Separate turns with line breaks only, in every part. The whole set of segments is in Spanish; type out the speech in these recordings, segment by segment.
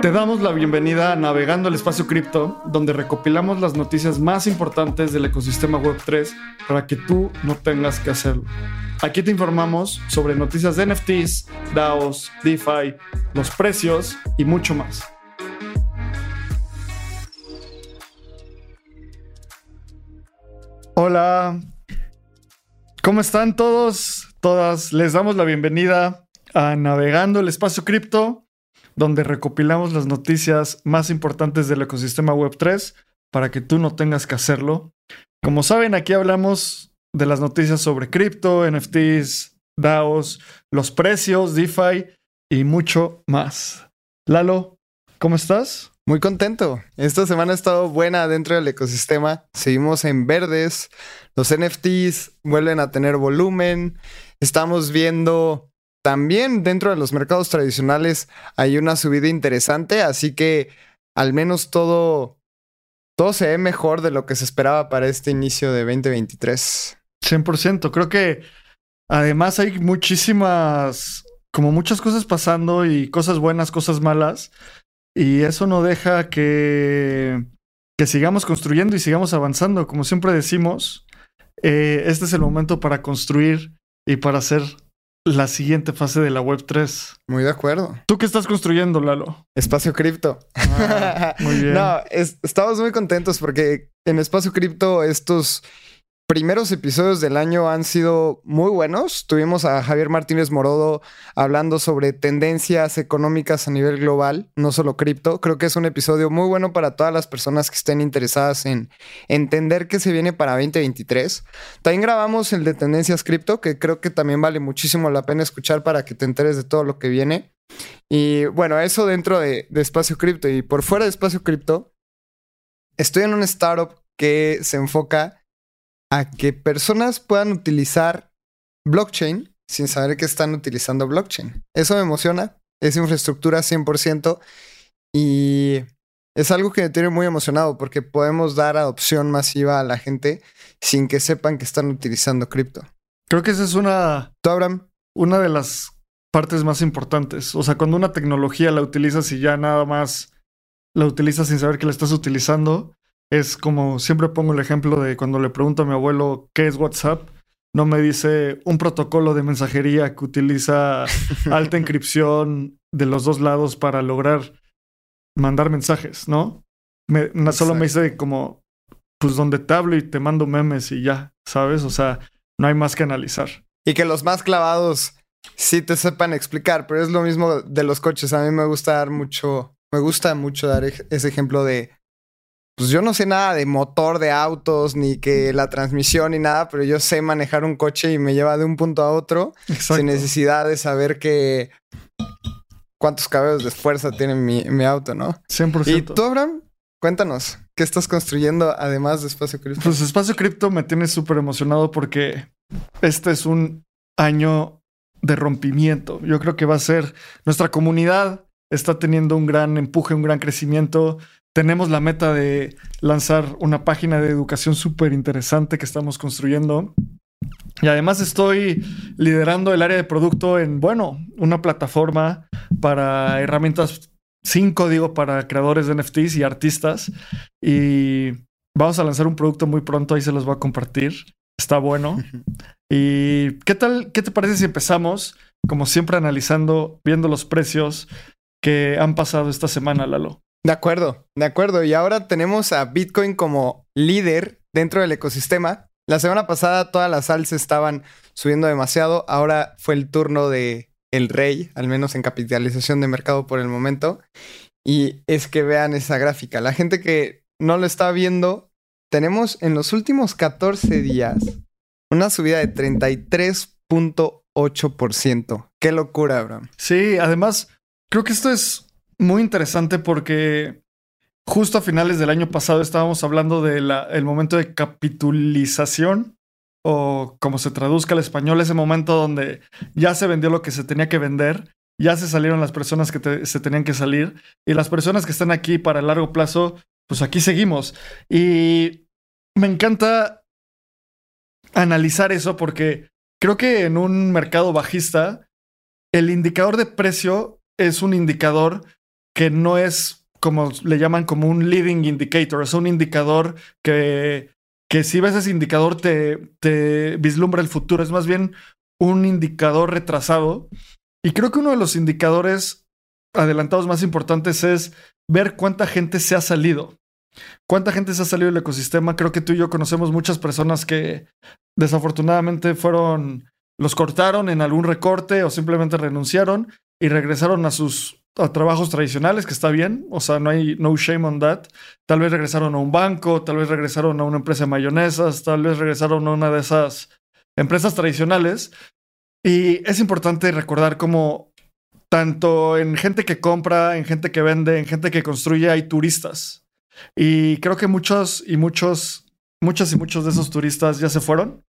Te damos la bienvenida a Navegando el Espacio Cripto, donde recopilamos las noticias más importantes del ecosistema Web3 para que tú no tengas que hacerlo. Aquí te informamos sobre noticias de NFTs, DAOs, DeFi, los precios y mucho más. Hola, ¿cómo están todos? Todas, les damos la bienvenida a Navegando el Espacio Cripto donde recopilamos las noticias más importantes del ecosistema Web3 para que tú no tengas que hacerlo. Como saben, aquí hablamos de las noticias sobre cripto, NFTs, DAOs, los precios, DeFi y mucho más. Lalo, ¿cómo estás?
Muy contento. Esta semana ha estado buena dentro del ecosistema. Seguimos en verdes. Los NFTs vuelven a tener volumen. Estamos viendo también dentro de los mercados tradicionales hay una subida interesante, así que al menos todo, todo se ve mejor de lo que se esperaba para este inicio de 2023.
100%, creo que además hay muchísimas, como muchas cosas pasando y cosas buenas, cosas malas, y eso no deja que, que sigamos construyendo y sigamos avanzando. Como siempre decimos, eh, este es el momento para construir y para hacer la siguiente fase de la Web 3.
Muy de acuerdo.
¿Tú qué estás construyendo, Lalo?
Espacio Cripto. Ah, muy bien. no, estamos muy contentos porque en Espacio Cripto estos primeros episodios del año han sido muy buenos. Tuvimos a Javier Martínez Morodo hablando sobre tendencias económicas a nivel global, no solo cripto. Creo que es un episodio muy bueno para todas las personas que estén interesadas en entender qué se viene para 2023. También grabamos el de tendencias cripto, que creo que también vale muchísimo la pena escuchar para que te enteres de todo lo que viene. Y bueno, eso dentro de, de Espacio Cripto. Y por fuera de Espacio Cripto, estoy en un startup que se enfoca a que personas puedan utilizar blockchain sin saber que están utilizando blockchain. Eso me emociona. Es infraestructura 100% y es algo que me tiene muy emocionado porque podemos dar adopción masiva a la gente sin que sepan que están utilizando cripto.
Creo que esa es una...
¿Tú, Abraham?
Una de las partes más importantes. O sea, cuando una tecnología la utilizas y ya nada más la utilizas sin saber que la estás utilizando, es como siempre pongo el ejemplo de cuando le pregunto a mi abuelo qué es WhatsApp, no me dice un protocolo de mensajería que utiliza alta encripción de los dos lados para lograr mandar mensajes, ¿no? Me, solo me dice como, pues donde te hablo y te mando memes y ya, ¿sabes? O sea, no hay más que analizar.
Y que los más clavados sí te sepan explicar, pero es lo mismo de los coches. A mí me gusta dar mucho, me gusta mucho dar ese ejemplo de pues yo no sé nada de motor de autos, ni que la transmisión, ni nada, pero yo sé manejar un coche y me lleva de un punto a otro sin necesidad de saber que cuántos cabellos de fuerza tiene mi, auto, ¿no?
100%.
¿Y tú, Abraham? Cuéntanos, ¿qué estás construyendo además de Espacio Cripto?
Pues Espacio Cripto me tiene súper emocionado porque este es un año de rompimiento. Yo creo que va a ser nuestra comunidad está teniendo un gran empuje, un gran crecimiento tenemos la meta de lanzar una página de educación súper interesante que estamos construyendo. Y además estoy liderando el área de producto en, bueno, una plataforma para herramientas sin código para creadores de NFTs y artistas. Y vamos a lanzar un producto muy pronto, ahí se los voy a compartir. Está bueno. ¿Y qué tal? ¿Qué te parece si empezamos, como siempre, analizando, viendo los precios que han pasado esta semana, Lalo?
De acuerdo, de acuerdo. Y ahora tenemos a Bitcoin como líder dentro del ecosistema. La semana pasada todas las alzas estaban subiendo demasiado. Ahora fue el turno de el rey, al menos en capitalización de mercado por el momento. Y es que vean esa gráfica. La gente que no lo está viendo, tenemos en los últimos 14 días una subida de 33.8%. Qué locura, Abraham.
Sí, además, creo que esto es muy interesante porque justo a finales del año pasado estábamos hablando del momento de capitulización o como se traduzca al español, ese momento donde ya se vendió lo que se tenía que vender, ya se salieron las personas que se tenían que salir y las personas que están aquí para el largo plazo, pues aquí seguimos. Y me encanta analizar eso porque creo que en un mercado bajista, el indicador de precio es un indicador que no es como le llaman como un leading indicator, es un indicador que, que si ves ese indicador te, te vislumbra el futuro, es más bien un indicador retrasado. Y creo que uno de los indicadores adelantados más importantes es ver cuánta gente se ha salido. ¿Cuánta gente se ha salido del ecosistema? Creo que tú y yo conocemos muchas personas que desafortunadamente fueron, los cortaron en algún recorte o simplemente renunciaron y regresaron a sus trabajos tradicionales, que está bien, o sea, no hay no shame on that. Tal vez regresaron a un banco, tal vez regresaron a una empresa de mayonesas, tal vez regresaron a una de esas empresas tradicionales. Y es importante recordar cómo tanto en gente que compra, en gente que vende, en gente que construye, hay turistas. Y creo que muchos y muchos, muchos y muchos de esos turistas ya se fueron.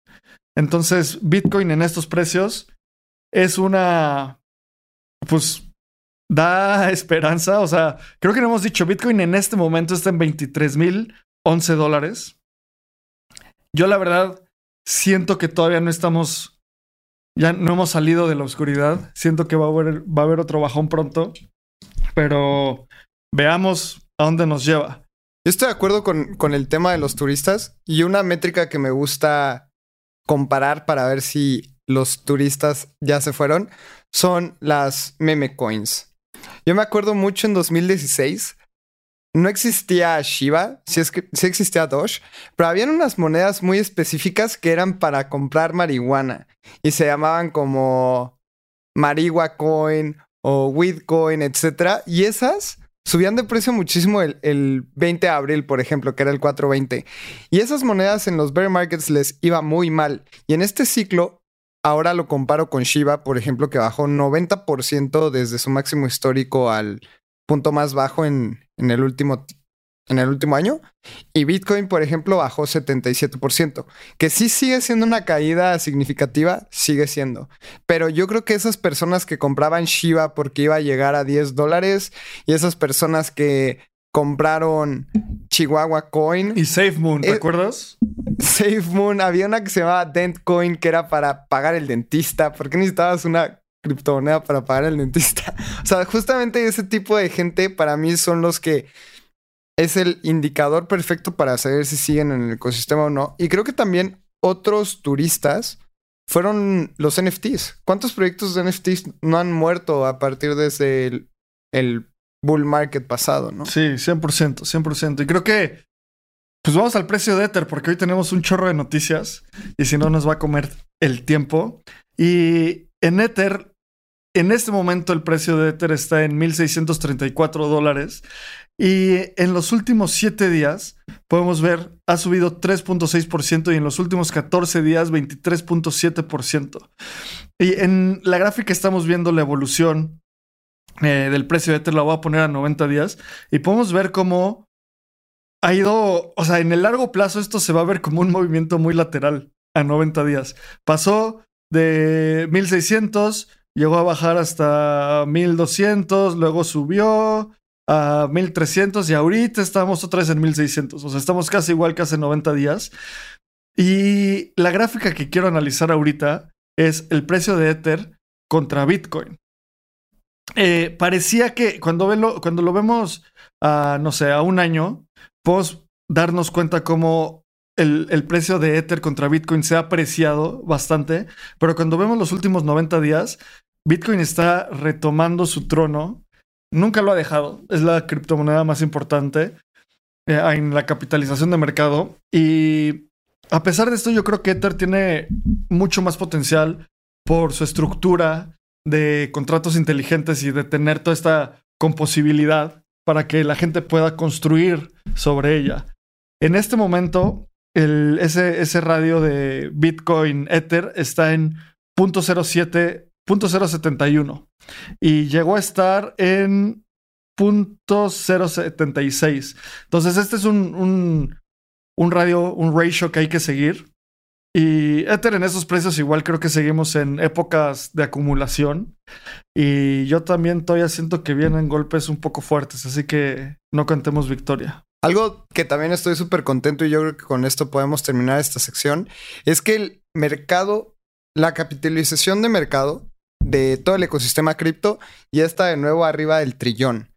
Entonces, Bitcoin en estos precios es una, pues, da esperanza. O sea, creo que no hemos dicho, Bitcoin en este momento está en 23 mil 11 dólares. Yo la verdad siento que todavía no estamos, ya no hemos salido de la oscuridad. Siento que va a haber, va a haber otro bajón pronto, pero veamos a dónde nos lleva.
Yo estoy de acuerdo con, con el tema de los turistas y una métrica que me gusta comparar para ver si los turistas ya se fueron son las meme coins. Yo me acuerdo mucho en 2016 no existía Shiba, sí, existía Doge, pero habían unas monedas muy específicas que eran para comprar marihuana y se llamaban como Marihuana Coin o Weed Coin, etc. Y esas subían de precio muchísimo el, 20 de abril, por ejemplo, que era el 420. Y esas monedas en los bear markets les iba muy mal. Y en este ciclo, ahora lo comparo con Shiba, por ejemplo, que bajó 90% desde su máximo histórico al punto más bajo en, el último en el último año. Y Bitcoin, por ejemplo, bajó 77%. Que sí sigue siendo una caída significativa, sigue siendo. Pero yo creo que esas personas que compraban Shiba porque iba a llegar a 10 dólares y esas personas que compraron Chihuahua Coin.
Y SafeMoon, ¿te eh, acuerdas?
SafeMoon, había una que se llamaba Dent Coin que era para pagar el dentista. ¿Por qué necesitabas una criptomoneda para pagar el dentista? o sea, justamente ese tipo de gente para mí son los que es el indicador perfecto para saber si siguen en el ecosistema o no. Y creo que también otros turistas fueron los NFTs. ¿Cuántos proyectos de NFTs no han muerto a partir de ese el, bull market pasado, no?
Sí, 100%, 100%. Y creo que pues vamos al precio de Ether porque hoy tenemos un chorro de noticias y si no nos va a comer el tiempo. Y en Ether, en este momento el precio de Ether está en 1.634 dólares y en los últimos 7 días, podemos ver, ha subido 3.6% y en los últimos 14 días 23.7%. Y en la gráfica estamos viendo la evolución eh, del precio de Ether, la voy a poner a 90 días, y podemos ver cómo ha ido, o sea, en el largo plazo esto se va a ver como un movimiento muy lateral a 90 días. Pasó de 1600, llegó a bajar hasta 1200, luego subió, a 1300 y ahorita estamos otra vez en 1600. O sea, estamos casi igual que hace 90 días. Y la gráfica que quiero analizar ahorita es el precio de Ether contra Bitcoin. Eh, parecía que cuando, cuando lo vemos, a, no sé, a un año, podemos darnos cuenta cómo el, el, precio de Ether contra Bitcoin se ha apreciado bastante, pero cuando vemos los últimos 90 días, Bitcoin está retomando su trono Nunca lo ha dejado. Es la criptomoneda más importante eh, en la capitalización de mercado. Y a pesar de esto, yo creo que Ether tiene mucho más potencial por su estructura de contratos inteligentes y de tener toda esta composibilidad para que la gente pueda construir sobre ella. En este momento, el, ese, ese radio de Bitcoin Ether está en 0.07 .071 y llegó a estar en .076. Entonces, este es un, un, un radio, un ratio que hay que seguir. Y Ether en esos precios igual creo que seguimos en épocas de acumulación. Y yo también todavía siento que vienen golpes un poco fuertes, así que no cantemos victoria.
Algo que también estoy súper contento y yo creo que con esto podemos terminar esta sección, es que el mercado, la capitalización de mercado de todo el ecosistema cripto y está de nuevo arriba del trillón.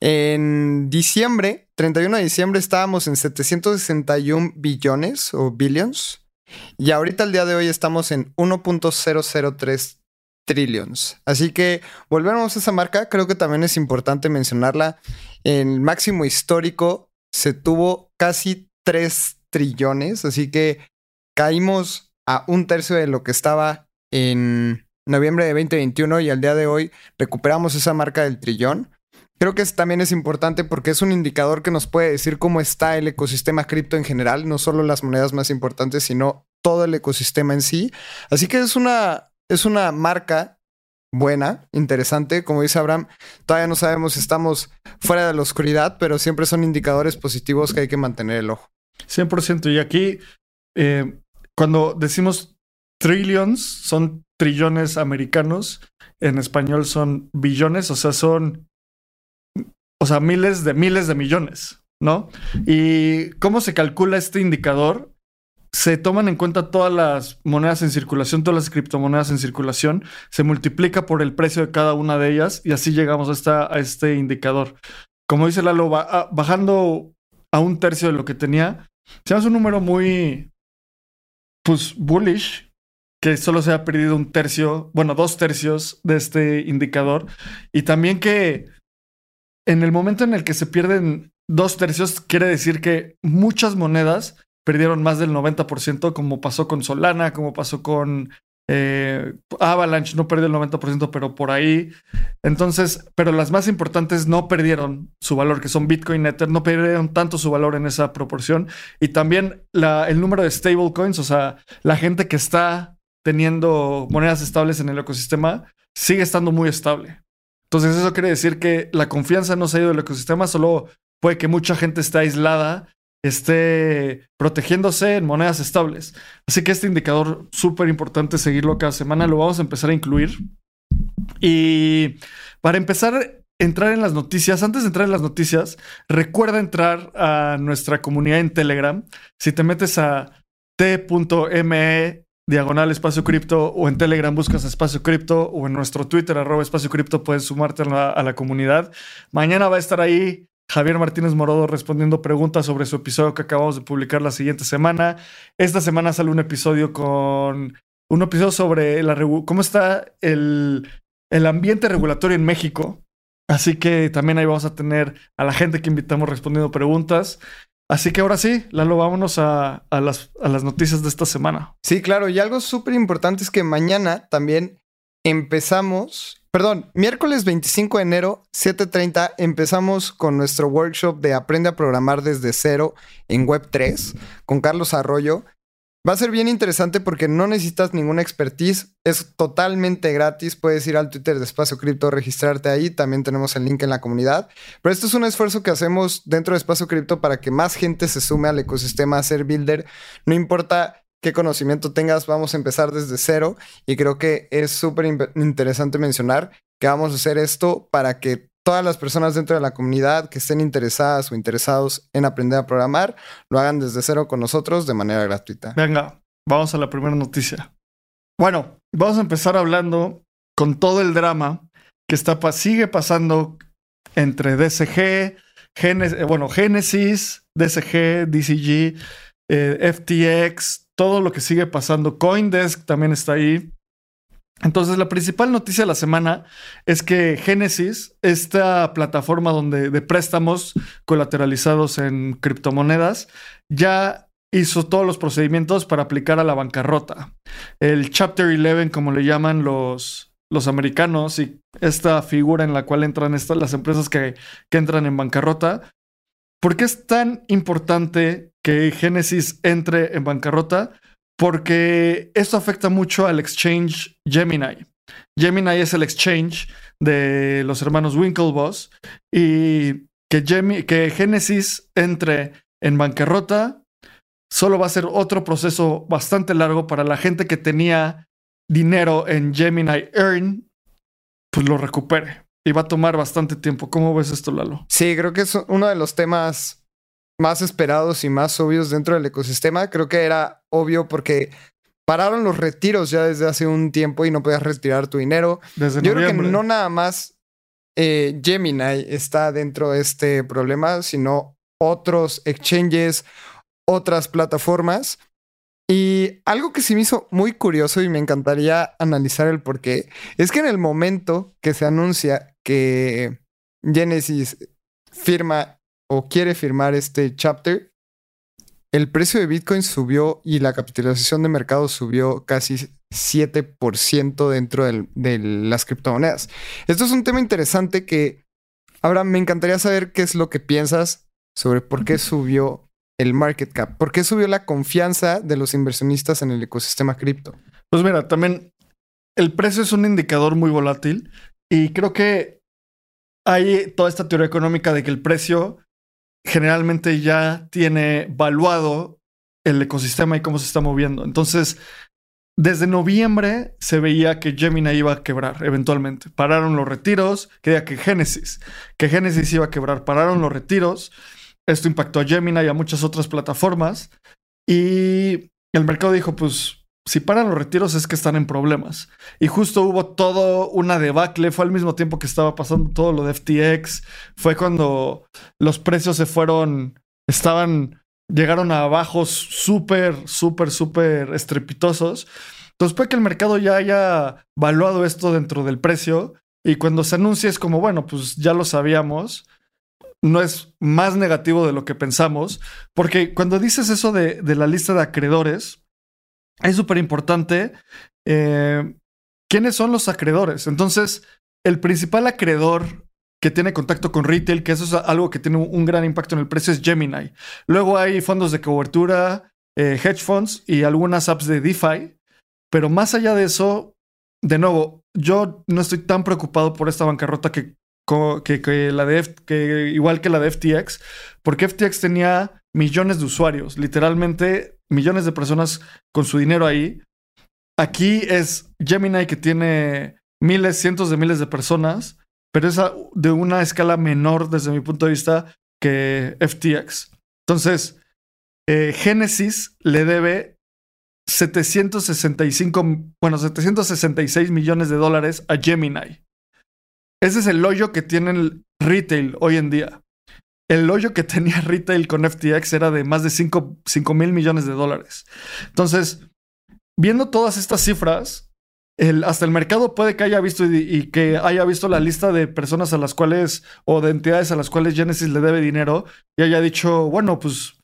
En diciembre, 31 de diciembre, estábamos en 761 billones o billions. Y ahorita al día de hoy estamos en 1.003 trillions. Así que volvemos a esa marca. Creo que también es importante mencionarla. En el máximo histórico se tuvo casi 3 trillones. Así que caímos a un tercio de lo que estaba en noviembre de 2021 y al día de hoy recuperamos esa marca del trillón. Creo que también es importante porque es un indicador que nos puede decir cómo está el ecosistema cripto en general, no solo las monedas más importantes, sino todo el ecosistema en sí. Así que es una, es una marca buena, interesante. Como dice Abraham, todavía no sabemos si estamos fuera de la oscuridad, pero siempre son indicadores positivos que hay que mantener el ojo.
100%. Y aquí, eh, cuando decimos trillions, son trillones americanos. En español son billones, o sea, son o sea, miles de miles de millones, ¿no? ¿Y cómo se calcula este indicador? Se toman en cuenta todas las monedas en circulación, todas las criptomonedas en circulación, se multiplica por el precio de cada una de ellas y así llegamos a, esta, a este indicador. Como dice Lalo, ah, bajando a un tercio de lo que tenía, se hace un número muy, pues, bullish, que solo se ha perdido un tercio, bueno, dos tercios de este indicador. Y también que en el momento en el que se pierden dos tercios, quiere decir que muchas monedas perdieron más del 90%, como pasó con Solana, como pasó con eh, Avalanche, no perdió el 90%, pero por ahí. Entonces, pero las más importantes no perdieron su valor, que son Bitcoin, Ether, no perdieron tanto su valor en esa proporción. Y también el número de stablecoins, o sea, la gente que está teniendo monedas estables en el ecosistema, sigue estando muy estable. Entonces eso quiere decir que la confianza no se ha ido del ecosistema, solo puede que mucha gente esté aislada, esté protegiéndose en monedas estables. Así que este indicador súper importante seguirlo cada semana, lo vamos a empezar a incluir. Y para empezar entrar en las noticias, antes de entrar en las noticias, recuerda entrar a nuestra comunidad en Telegram. Si te metes a t.me diagonal espacio cripto o en Telegram buscas espacio cripto o en nuestro Twitter arroba espacio cripto puedes sumarte a la, comunidad. Mañana va a estar ahí Javier Martínez Morodo respondiendo preguntas sobre su episodio que acabamos de publicar la siguiente semana. Esta semana sale un episodio con un episodio sobre la cómo está el, el ambiente regulatorio en México. Así que también ahí vamos a tener a la gente que invitamos respondiendo preguntas. Así que ahora sí, Lalo, vámonos a, las, a las noticias de esta semana.
Sí, claro, y algo súper importante es que mañana también empezamos, perdón, miércoles 25 de enero, 7.30, empezamos con nuestro workshop de Aprende a programar desde cero en Web3 con Carlos Arroyo. Va a ser bien interesante porque no necesitas ninguna expertise, es totalmente gratis, puedes ir al Twitter de Espacio Cripto, registrarte ahí, también tenemos el link en la comunidad, pero esto es un esfuerzo que hacemos dentro de Espacio Cripto para que más gente se sume al ecosistema a ser builder, no importa qué conocimiento tengas, vamos a empezar desde cero. Y creo que es súper interesante mencionar que vamos a hacer esto para que todas las personas dentro de la comunidad que estén interesadas o interesados en aprender a programar lo hagan desde cero con nosotros de manera gratuita.
Venga, vamos a la primera noticia. Bueno, vamos a empezar hablando con todo el drama que está, sigue pasando entre Genesis, eh, bueno, Genesis, DSG, DCG, eh, FTX, todo lo que sigue pasando. Coindesk también está ahí. Entonces, la principal noticia de la semana es que Genesis, esta plataforma donde, de préstamos colateralizados en criptomonedas, ya hizo todos los procedimientos para aplicar a la bancarrota. El Chapter 11, como le llaman los, los americanos, y esta figura en la cual entran estas, las empresas que, que entran en bancarrota. ¿Por qué es tan importante que Genesis entre en bancarrota? Porque esto afecta mucho al exchange Gemini. Gemini es el exchange de los hermanos Winklevoss y que, que Genesis entre en bancarrota solo va a ser otro proceso bastante largo para la gente que tenía dinero en Gemini Earn, pues lo recupere. Y va a tomar bastante tiempo. ¿Cómo ves esto, Lalo?
Sí, creo que es uno de los temas más esperados y más obvios dentro del ecosistema. Creo que era obvio porque pararon los retiros ya desde hace un tiempo y no podías retirar tu dinero. Yo creo que no nada más eh, Gemini está dentro de este problema, sino otros exchanges, otras plataformas. Y algo que sí me hizo muy curioso y me encantaría analizar el por qué, es que en el momento que se anuncia que Genesis firma o quiere firmar este chapter, el precio de Bitcoin subió y la capitalización de mercado subió casi 7% dentro de las criptomonedas. Esto es un tema interesante que ahora me encantaría saber qué es lo que piensas sobre por qué subió el market cap, por qué subió la confianza de los inversionistas en el ecosistema cripto.
Pues mira, también el precio es un indicador muy volátil y creo que hay toda esta teoría económica de que el precio generalmente ya tiene valuado el ecosistema y cómo se está moviendo. Entonces, desde noviembre se veía que Gemini iba a quebrar eventualmente. Pararon los retiros, quería que Genesis, que Genesis iba a quebrar. Pararon los retiros. Esto impactó a Gemini y a muchas otras plataformas. Y el mercado dijo, pues si paran los retiros es que están en problemas. Y justo hubo todo una debacle, fue al mismo tiempo que estaba pasando todo lo de FTX, fue cuando los precios se fueron, estaban, llegaron a bajos súper, súper, súper estrepitosos. Entonces puede que el mercado ya haya valuado esto dentro del precio y cuando se anuncia es como, bueno, pues ya lo sabíamos. No es más negativo de lo que pensamos, porque cuando dices eso de, de la lista de acreedores, es súper importante eh, quiénes son los acreedores. Entonces, el principal acreedor que tiene contacto con retail, que eso es algo que tiene un gran impacto en el precio, es Gemini. Luego hay fondos de cobertura, eh, hedge funds y algunas apps de DeFi. Pero más allá de eso, de nuevo, yo no estoy tan preocupado por esta bancarrota que, que, la de que igual que la de FTX, porque FTX tenía millones de usuarios, literalmente millones de personas con su dinero ahí. Aquí es Gemini que tiene miles, cientos de miles de personas, pero es de una escala menor desde mi punto de vista que FTX. Entonces, eh, Genesis le debe 765, bueno, 766 millones de dólares a Gemini. Ese es el hoyo que tiene el retail hoy en día el hoyo que tenía retail con FTX era de más de 5, mil millones de dólares. Entonces, viendo todas estas cifras, hasta el mercado puede que haya visto y, que haya visto la lista de personas a las cuales o de entidades a las cuales Genesis le debe dinero y haya dicho, bueno, pues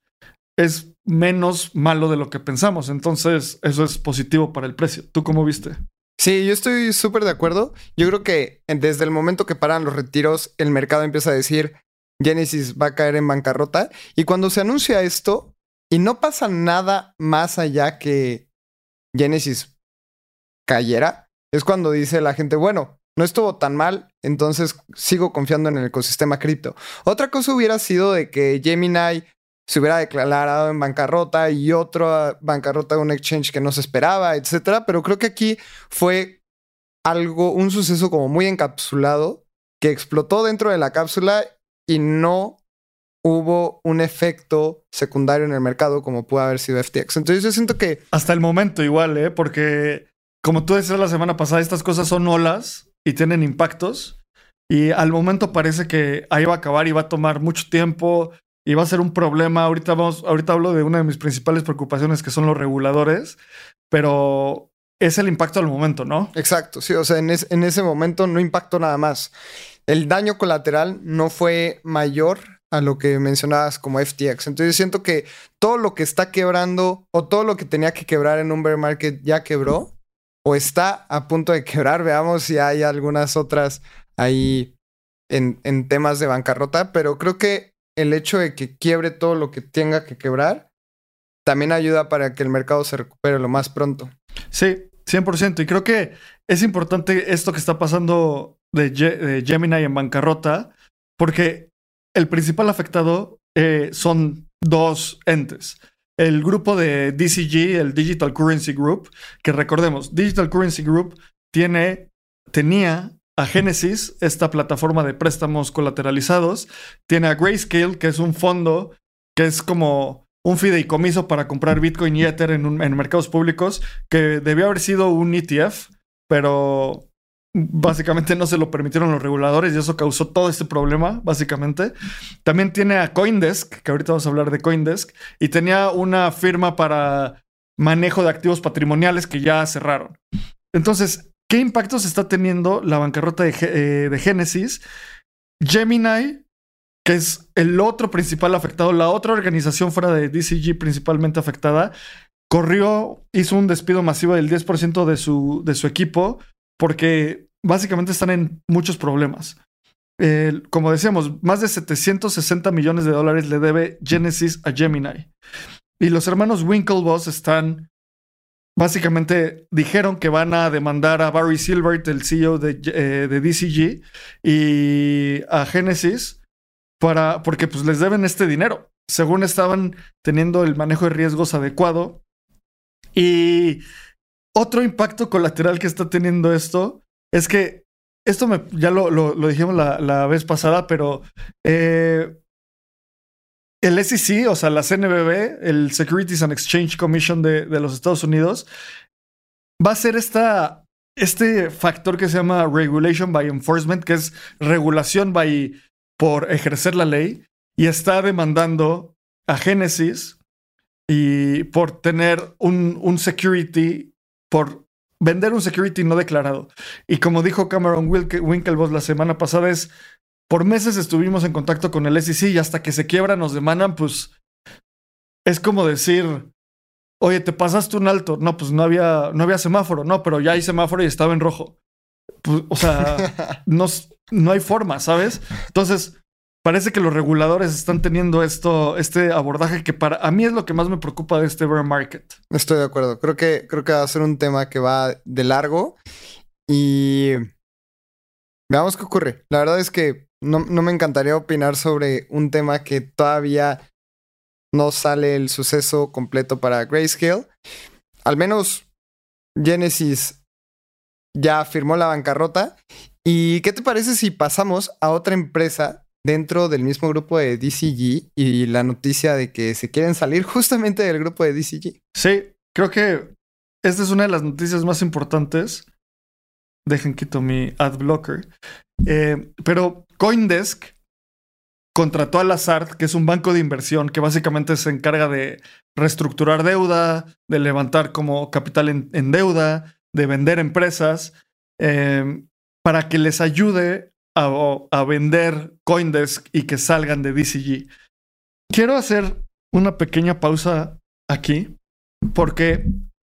es menos malo de lo que pensamos. Entonces, eso es positivo para el precio. ¿Tú cómo viste?
Sí, yo estoy súper de acuerdo. Yo creo que desde el momento que paran los retiros, el mercado empieza a decir, Genesis va a caer en bancarrota. Y cuando se anuncia esto, y no pasa nada más allá que Genesis cayera, es cuando dice la gente, bueno, no estuvo tan mal, entonces sigo confiando en el ecosistema cripto. Otra cosa hubiera sido de que Gemini se hubiera declarado en bancarrota y otra bancarrota de un exchange que no se esperaba, etcétera. Pero creo que aquí fue algo, un suceso como muy encapsulado que explotó dentro de la cápsula y no hubo un efecto secundario en el mercado como pudo haber sido FTX. Entonces yo siento que...
Hasta el momento igual, ¿eh? Porque como tú decías la semana pasada, estas cosas son olas y tienen impactos. Y al momento parece que ahí va a acabar y va a tomar mucho tiempo y va a ser un problema. Ahorita, vamos, ahorita hablo de una de mis principales preocupaciones que son los reguladores, pero es el impacto al momento, ¿no?
Exacto, sí, o sea, en, en ese momento no impactó nada más el daño colateral no fue mayor a lo que mencionabas como FTX. Entonces siento que todo lo que está quebrando o todo lo que tenía que quebrar en un bear market ya quebró o está a punto de quebrar. Veamos si hay algunas otras ahí en, en temas de bancarrota, pero creo que el hecho de que quiebre todo lo que tenga que quebrar también ayuda para que el mercado se recupere lo más pronto.
Sí, 100%. Y creo que es importante esto que está pasando de, Gemini en bancarrota, porque el principal afectado eh, son dos entes. El grupo de DCG, el Digital Currency Group, que recordemos, Digital Currency Group tiene, tenía a Genesis, esta plataforma de préstamos colateralizados, tiene a Grayscale, que es un fondo que es como un fideicomiso para comprar Bitcoin y Ether en, en mercados públicos, que debió haber sido un ETF, pero básicamente no se lo permitieron los reguladores y eso causó todo este problema, básicamente. También tiene a Coindesk, que ahorita vamos a hablar de Coindesk, y tenía una firma para manejo de activos patrimoniales que ya cerraron. Entonces, ¿qué impactos está teniendo la bancarrota de, eh, de Genesis? Gemini, que es el otro principal afectado, la otra organización fuera de DCG principalmente afectada, corrió, hizo un despido masivo del 10% de su, de su equipo porque básicamente están en muchos problemas. como decíamos, más de 760 millones de dólares le debe Genesis a Gemini. Y los hermanos Winklevoss están, básicamente dijeron que van a demandar a Barry Silbert, el CEO de, eh, de DCG, y a Genesis para, porque pues les deben este dinero. Según estaban teniendo el manejo de riesgos adecuado. Y otro impacto colateral que está teniendo esto es que esto ya lo, lo, dijimos la, vez pasada, pero eh, el SEC, o sea, la CNBB, el Securities and Exchange Commission de, de los Estados Unidos, va a ser esta, este factor que se llama Regulation by Enforcement, que es regulación by, por ejercer la ley, y está demandando a Genesis y por tener un, un security por vender un security no declarado. Y como dijo Cameron Winklevoss la semana pasada, es por meses estuvimos en contacto con el SEC y hasta que se quiebra nos demandan, pues es como decir, oye, te pasaste un alto. No, pues no había, no había semáforo. No, pero ya hay semáforo y estaba en rojo. Pues, o sea, no, no hay forma, ¿sabes? Entonces, parece que los reguladores están teniendo esto, este abordaje que para a mí es lo que más me preocupa de este bear market.
Estoy de acuerdo. Creo que, creo que va a ser un tema que va de largo y veamos qué ocurre. La verdad es que no, no me encantaría opinar sobre un tema que todavía no sale el suceso completo para Grayscale. Al menos Genesis ya firmó la bancarrota. ¿Y qué te parece si pasamos a otra empresa dentro del mismo grupo de DCG y la noticia de que se quieren salir justamente del grupo de DCG.
Sí, creo que esta es una de las noticias más importantes. Dejen quito mi ad blocker. Eh, pero Coindesk contrató a Lazard, que es un banco de inversión que básicamente se encarga de reestructurar deuda, de levantar como capital en, deuda, de vender empresas, eh, para que les ayude a, vender Coindesk y que salgan de DCG. Quiero hacer una pequeña pausa aquí porque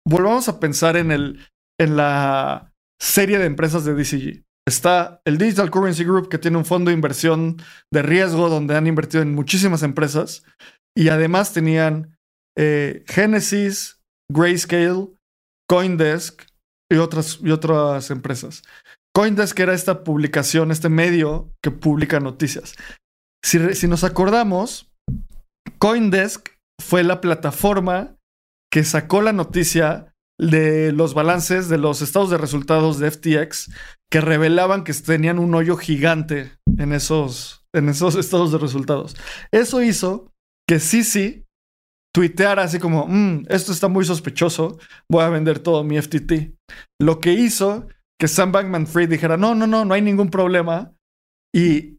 volvamos a pensar en, el, en la serie de empresas de DCG. Está el Digital Currency Group, que tiene un fondo de inversión de riesgo donde han invertido en muchísimas empresas. Y además tenían eh, Genesis, Grayscale, Coindesk y otras, y otras empresas. Coindesk era esta publicación, este medio que publica noticias. Si, nos acordamos, Coindesk fue la plataforma que sacó la noticia de los balances de los estados de resultados de FTX que revelaban que tenían un hoyo gigante en esos, en esos estados de resultados. Eso hizo que Sisi tuiteara así como, mm, esto está muy sospechoso, voy a vender todo mi FTT. Lo que hizo que Sam Bankman Fried dijera, no, no, no, no hay ningún problema. Y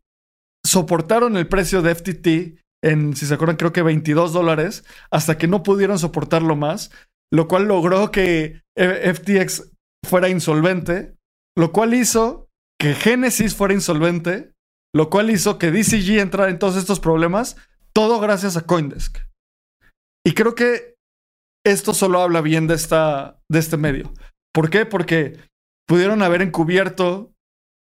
soportaron el precio de FTT en, si se acuerdan, creo que 22 dólares, hasta que no pudieron soportarlo más, lo cual logró que FTX fuera insolvente, lo cual hizo que Genesis fuera insolvente, lo cual hizo que DCG entrara en todos estos problemas, todo gracias a Coindesk. Y creo que esto solo habla bien de, esta, de este medio. ¿Por qué? Porque pudieron haber encubierto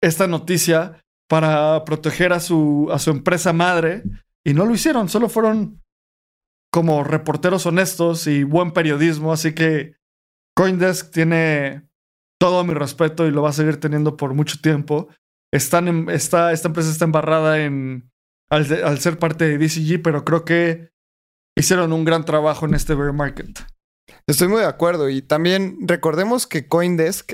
esta noticia para proteger a su, a su empresa madre y no lo hicieron, solo fueron como reporteros honestos y buen periodismo, así que Coindesk tiene todo mi respeto y lo va a seguir teniendo por mucho tiempo. Están esta empresa está embarrada en, al ser parte de DCG, pero creo que hicieron un gran trabajo en este bear market.
Estoy muy de acuerdo y también recordemos que Coindesk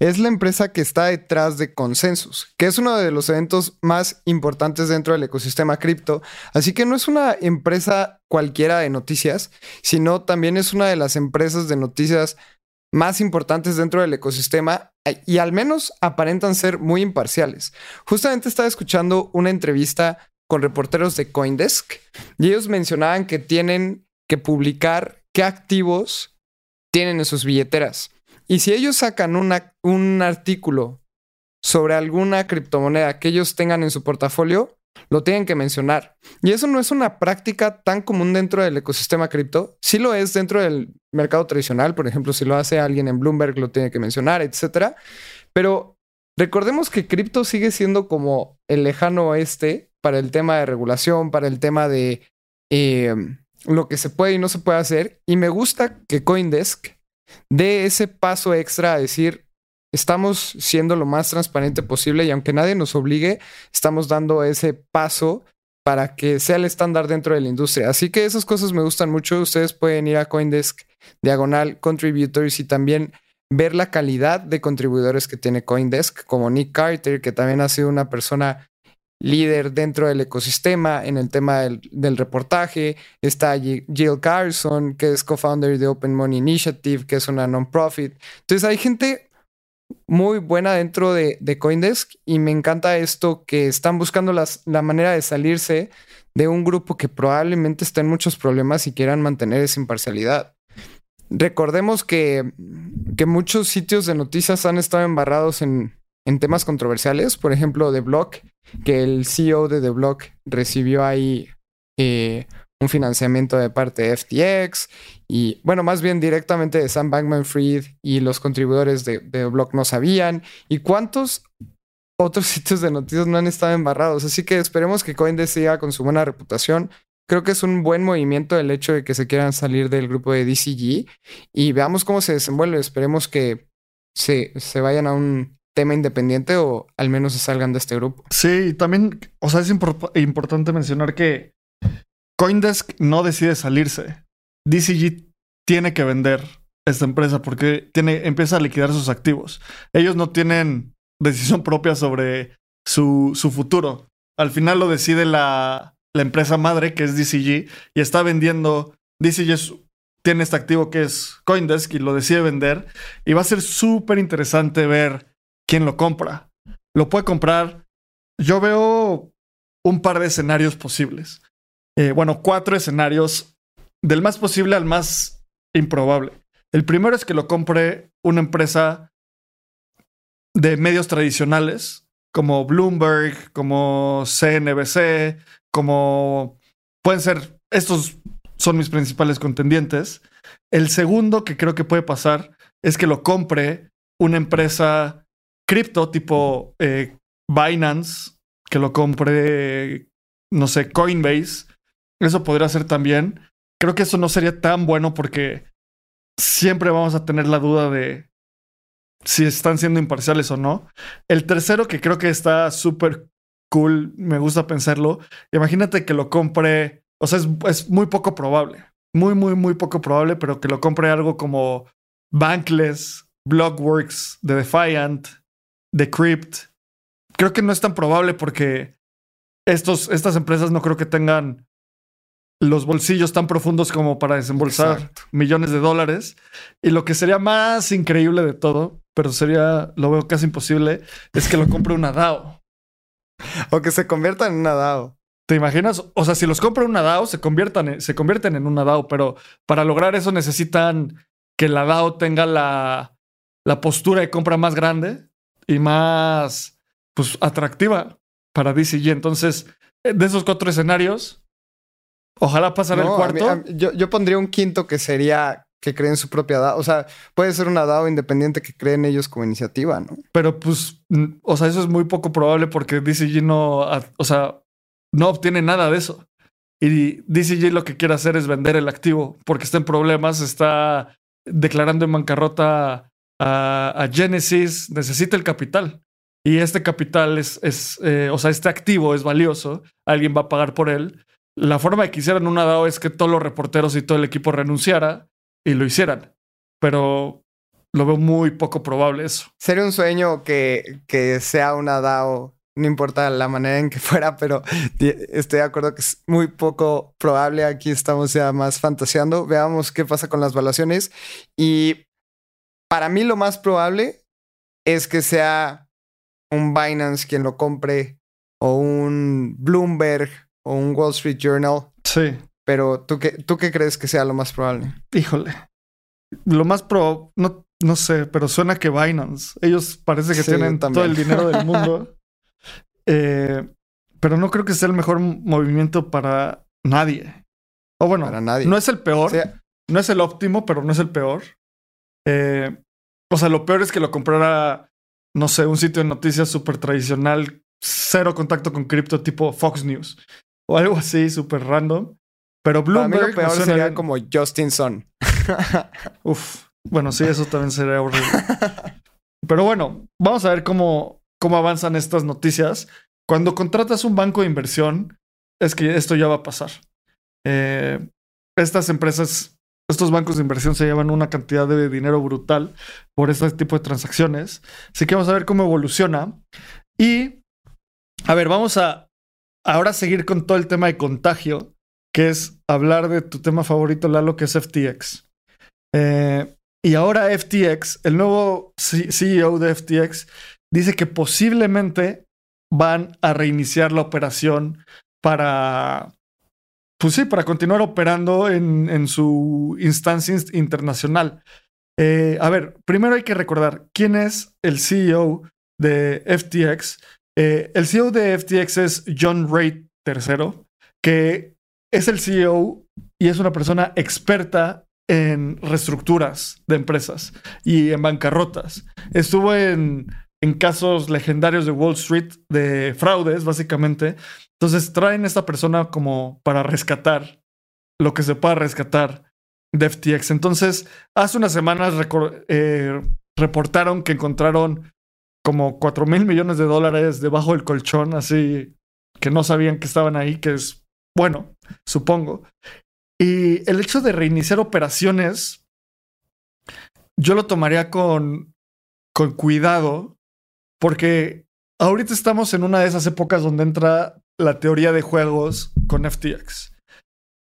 es la empresa que está detrás de Consensus, que es uno de los eventos más importantes dentro del ecosistema cripto. Así que no es una empresa cualquiera de noticias, sino también es una de las empresas de noticias más importantes dentro del ecosistema y al menos aparentan ser muy imparciales. Justamente estaba escuchando una entrevista con reporteros de Coindesk y ellos mencionaban que tienen que publicar qué activos tienen en sus billeteras. Y si ellos sacan un artículo sobre alguna criptomoneda que ellos tengan en su portafolio, lo tienen que mencionar. Y eso no es una práctica tan común dentro del ecosistema cripto. Sí lo es dentro del mercado tradicional. Por ejemplo, si lo hace alguien en Bloomberg, lo tiene que mencionar, etc. Pero recordemos que cripto sigue siendo como el lejano oeste para el tema de regulación, para el tema de eh, lo que se puede y no se puede hacer. Y me gusta que Coindesk dé ese paso extra a decir, estamos siendo lo más transparente posible y aunque nadie nos obligue, estamos dando ese paso para que sea el estándar dentro de la industria. Así que esas cosas me gustan mucho. Ustedes pueden ir a Coindesk, diagonal contributors y también ver la calidad de contribuidores que tiene Coindesk, como Nick Carter, que también ha sido una persona líder dentro del ecosistema en el tema del, reportaje. Está Jill Carson, que es co-founder de Open Money Initiative, que es una non-profit. Entonces hay gente muy buena dentro de, Coindesk y me encanta esto que están buscando la manera de salirse de un grupo que probablemente está en muchos problemas y quieran mantener esa imparcialidad. Recordemos que, que muchos sitios de noticias han estado embarrados en, en temas controversiales, por ejemplo, The Block, que el CEO de The Block recibió ahí eh, un financiamiento de parte de FTX y, bueno, más bien directamente de Sam Bankman Fried y los contribuidores de, de Block no sabían. ¿Y cuántos otros sitios de noticias no han estado embarrados? Así que esperemos que Coindesk siga con su buena reputación. Creo que es un buen movimiento el hecho de que se quieran salir del grupo de DCG y veamos cómo se desenvuelve. Esperemos que se, se vayan a un tema independiente o al menos salgan de este grupo.
Sí, también, o sea, es importante mencionar que Coindesk no decide salirse. DCG tiene que vender esta empresa porque tiene, empieza a liquidar sus activos. Ellos no tienen decisión propia sobre su, su futuro. Al final lo decide la, la, empresa madre, que es DCG, y está vendiendo. DCG tiene este activo que es Coindesk y lo decide vender. Y va a ser súper interesante ver quién lo compra. Lo puede comprar. Yo veo un par de escenarios posibles. Eh, bueno, cuatro escenarios del más posible al más improbable. El primero es que lo compre una empresa de medios tradicionales como Bloomberg, como CNBC, como pueden ser, estos son mis principales contendientes. El segundo que creo que puede pasar es que lo compre una empresa cripto tipo eh, Binance, que lo compre, no sé, Coinbase, eso podría ser también. Creo que eso no sería tan bueno porque siempre vamos a tener la duda de si están siendo imparciales o no. El tercero que creo que está súper cool, me gusta pensarlo. Imagínate que lo compre, o sea, es, muy poco probable, muy, muy, muy poco probable, pero que lo compre algo como Bankless, Blockworks, The Defiant, Decrypt. Creo que no es tan probable porque estos, estas empresas no creo que tengan los bolsillos tan profundos como para desembolsar millones de dólares. Y lo que sería más increíble de todo, pero sería, lo veo casi imposible, es que lo compre una DAO.
O que se convierta en una DAO.
¿Te imaginas? O sea, si los compra una DAO, se, conviertan, se convierten en una DAO, pero para lograr eso necesitan que la DAO tenga la, la postura de compra más grande y más pues, atractiva para DCG. Entonces, de esos cuatro escenarios, Ojalá pasara el cuarto.
yo, pondría un quinto que sería que creen su propia DAO. O sea, puede ser una DAO independiente que creen ellos como iniciativa, ¿no?
Pero pues, o sea, eso es muy poco probable porque DCG no, o sea, no obtiene nada de eso. Y DCG lo que quiere hacer es vender el activo porque está en problemas, está declarando en bancarrota a, Genesis, necesita el capital. Y este capital es, es eh, o sea, este activo es valioso, alguien va a pagar por él la forma de que hicieran una DAO es que todos los reporteros y todo el equipo renunciara y lo hicieran. Pero lo veo muy poco probable eso.
Sería un sueño que, que sea una DAO, no importa la manera en que fuera, pero estoy de acuerdo que es muy poco probable. Aquí estamos ya más fantaseando. Veamos qué pasa con las valuaciones. Y para mí lo más probable es que sea un Binance quien lo compre o un Bloomberg o un Wall Street Journal.
Sí.
Pero ¿tú qué, tú qué crees que sea lo más probable?
Híjole. Lo más pro, no, no sé, pero suena que Binance. Ellos parece que tienen todo el dinero del mundo. Eh, pero no creo que sea el mejor movimiento para nadie. O bueno, para nadie. no es el peor. no es el óptimo, pero no es el peor. Eh, o sea, lo peor es que lo comprara, no sé, un sitio de noticias súper tradicional, cero contacto con cripto, tipo Fox News. O algo así, súper random. Pero Bloomberg.
Para peor sería como Justin Sun.
Uf. Bueno, sí, eso también sería horrible. Pero bueno, vamos a ver cómo, cómo avanzan estas noticias. Cuando contratas un banco de inversión, es que esto ya va a pasar. Eh, estas empresas, estos bancos de inversión se llevan una cantidad de dinero brutal por este tipo de transacciones. Así que vamos a ver cómo evoluciona. Y, a ver, vamos a ahora seguir con todo el tema de contagio, que es hablar de tu tema favorito, Lalo, que es FTX. Eh, y ahora FTX, el nuevo CEO de FTX, dice que posiblemente van a reiniciar la operación para, pues sí, para continuar operando en, en su instancia internacional. Eh, a ver, primero hay que recordar quién es el CEO de FTX. Eh, el CEO de FTX es John Ray III, que es el CEO y es una persona experta en reestructuras de empresas y en bancarrotas. Estuvo en, en casos legendarios de Wall Street de fraudes, básicamente. Entonces traen a esta persona como para rescatar lo que se pueda rescatar de FTX. Entonces, hace unas semanas eh, reportaron que encontraron como 4 mil millones de dólares debajo del colchón, así que no sabían que estaban ahí, que es bueno, supongo. Y el hecho de reiniciar operaciones, yo lo tomaría con, con cuidado, porque ahorita estamos en una de esas épocas donde entra la teoría de juegos con FTX.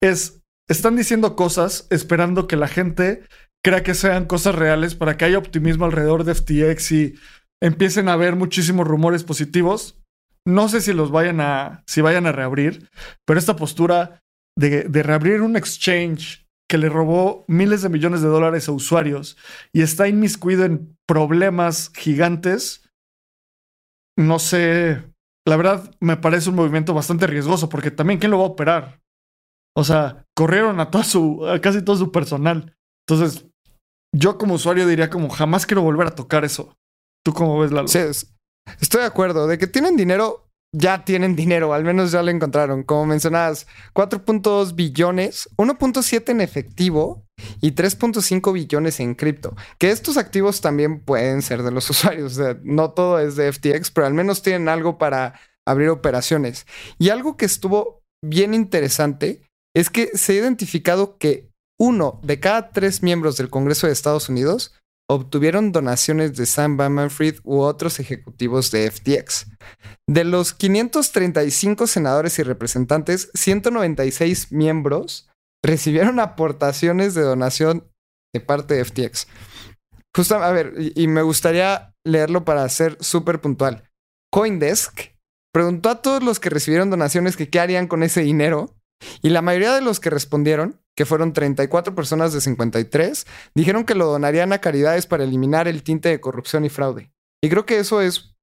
Es, están diciendo cosas esperando que la gente crea que sean cosas reales para que haya optimismo alrededor de FTX y empiecen a haber muchísimos rumores positivos. No sé si los vayan a, si vayan a reabrir, pero esta postura de, reabrir un exchange que le robó miles de millones de dólares a usuarios y está inmiscuido en problemas gigantes, no sé, la verdad me parece un movimiento bastante riesgoso porque también quién lo va a operar. O sea, corrieron a todo su, a casi todo su personal. Entonces, yo como usuario diría como jamás quiero volver a tocar eso. ¿Tú cómo ves la
Sí, estoy de acuerdo. De que tienen dinero, ya tienen dinero, al menos ya lo encontraron. Como mencionabas, 4.2 billones, 1.7 en efectivo y 3.5 billones en cripto. Que estos activos también pueden ser de los usuarios. no todo es de FTX, pero al menos tienen algo para abrir operaciones. Y algo que estuvo bien interesante es que se ha identificado que uno de cada tres miembros del Congreso de Estados Unidos obtuvieron donaciones de Sam Bankman-Fried u otros ejecutivos de FTX. De los 535 senadores y representantes, 196 miembros recibieron aportaciones de donación de parte de FTX. Justo, a ver, y, me gustaría leerlo para ser súper puntual. Coindesk preguntó a todos los que recibieron donaciones qué harían con ese dinero y la mayoría de los que respondieron que fueron 34 personas de 53, dijeron que lo donarían a caridades para eliminar el tinte de corrupción y fraude. Y creo que eso es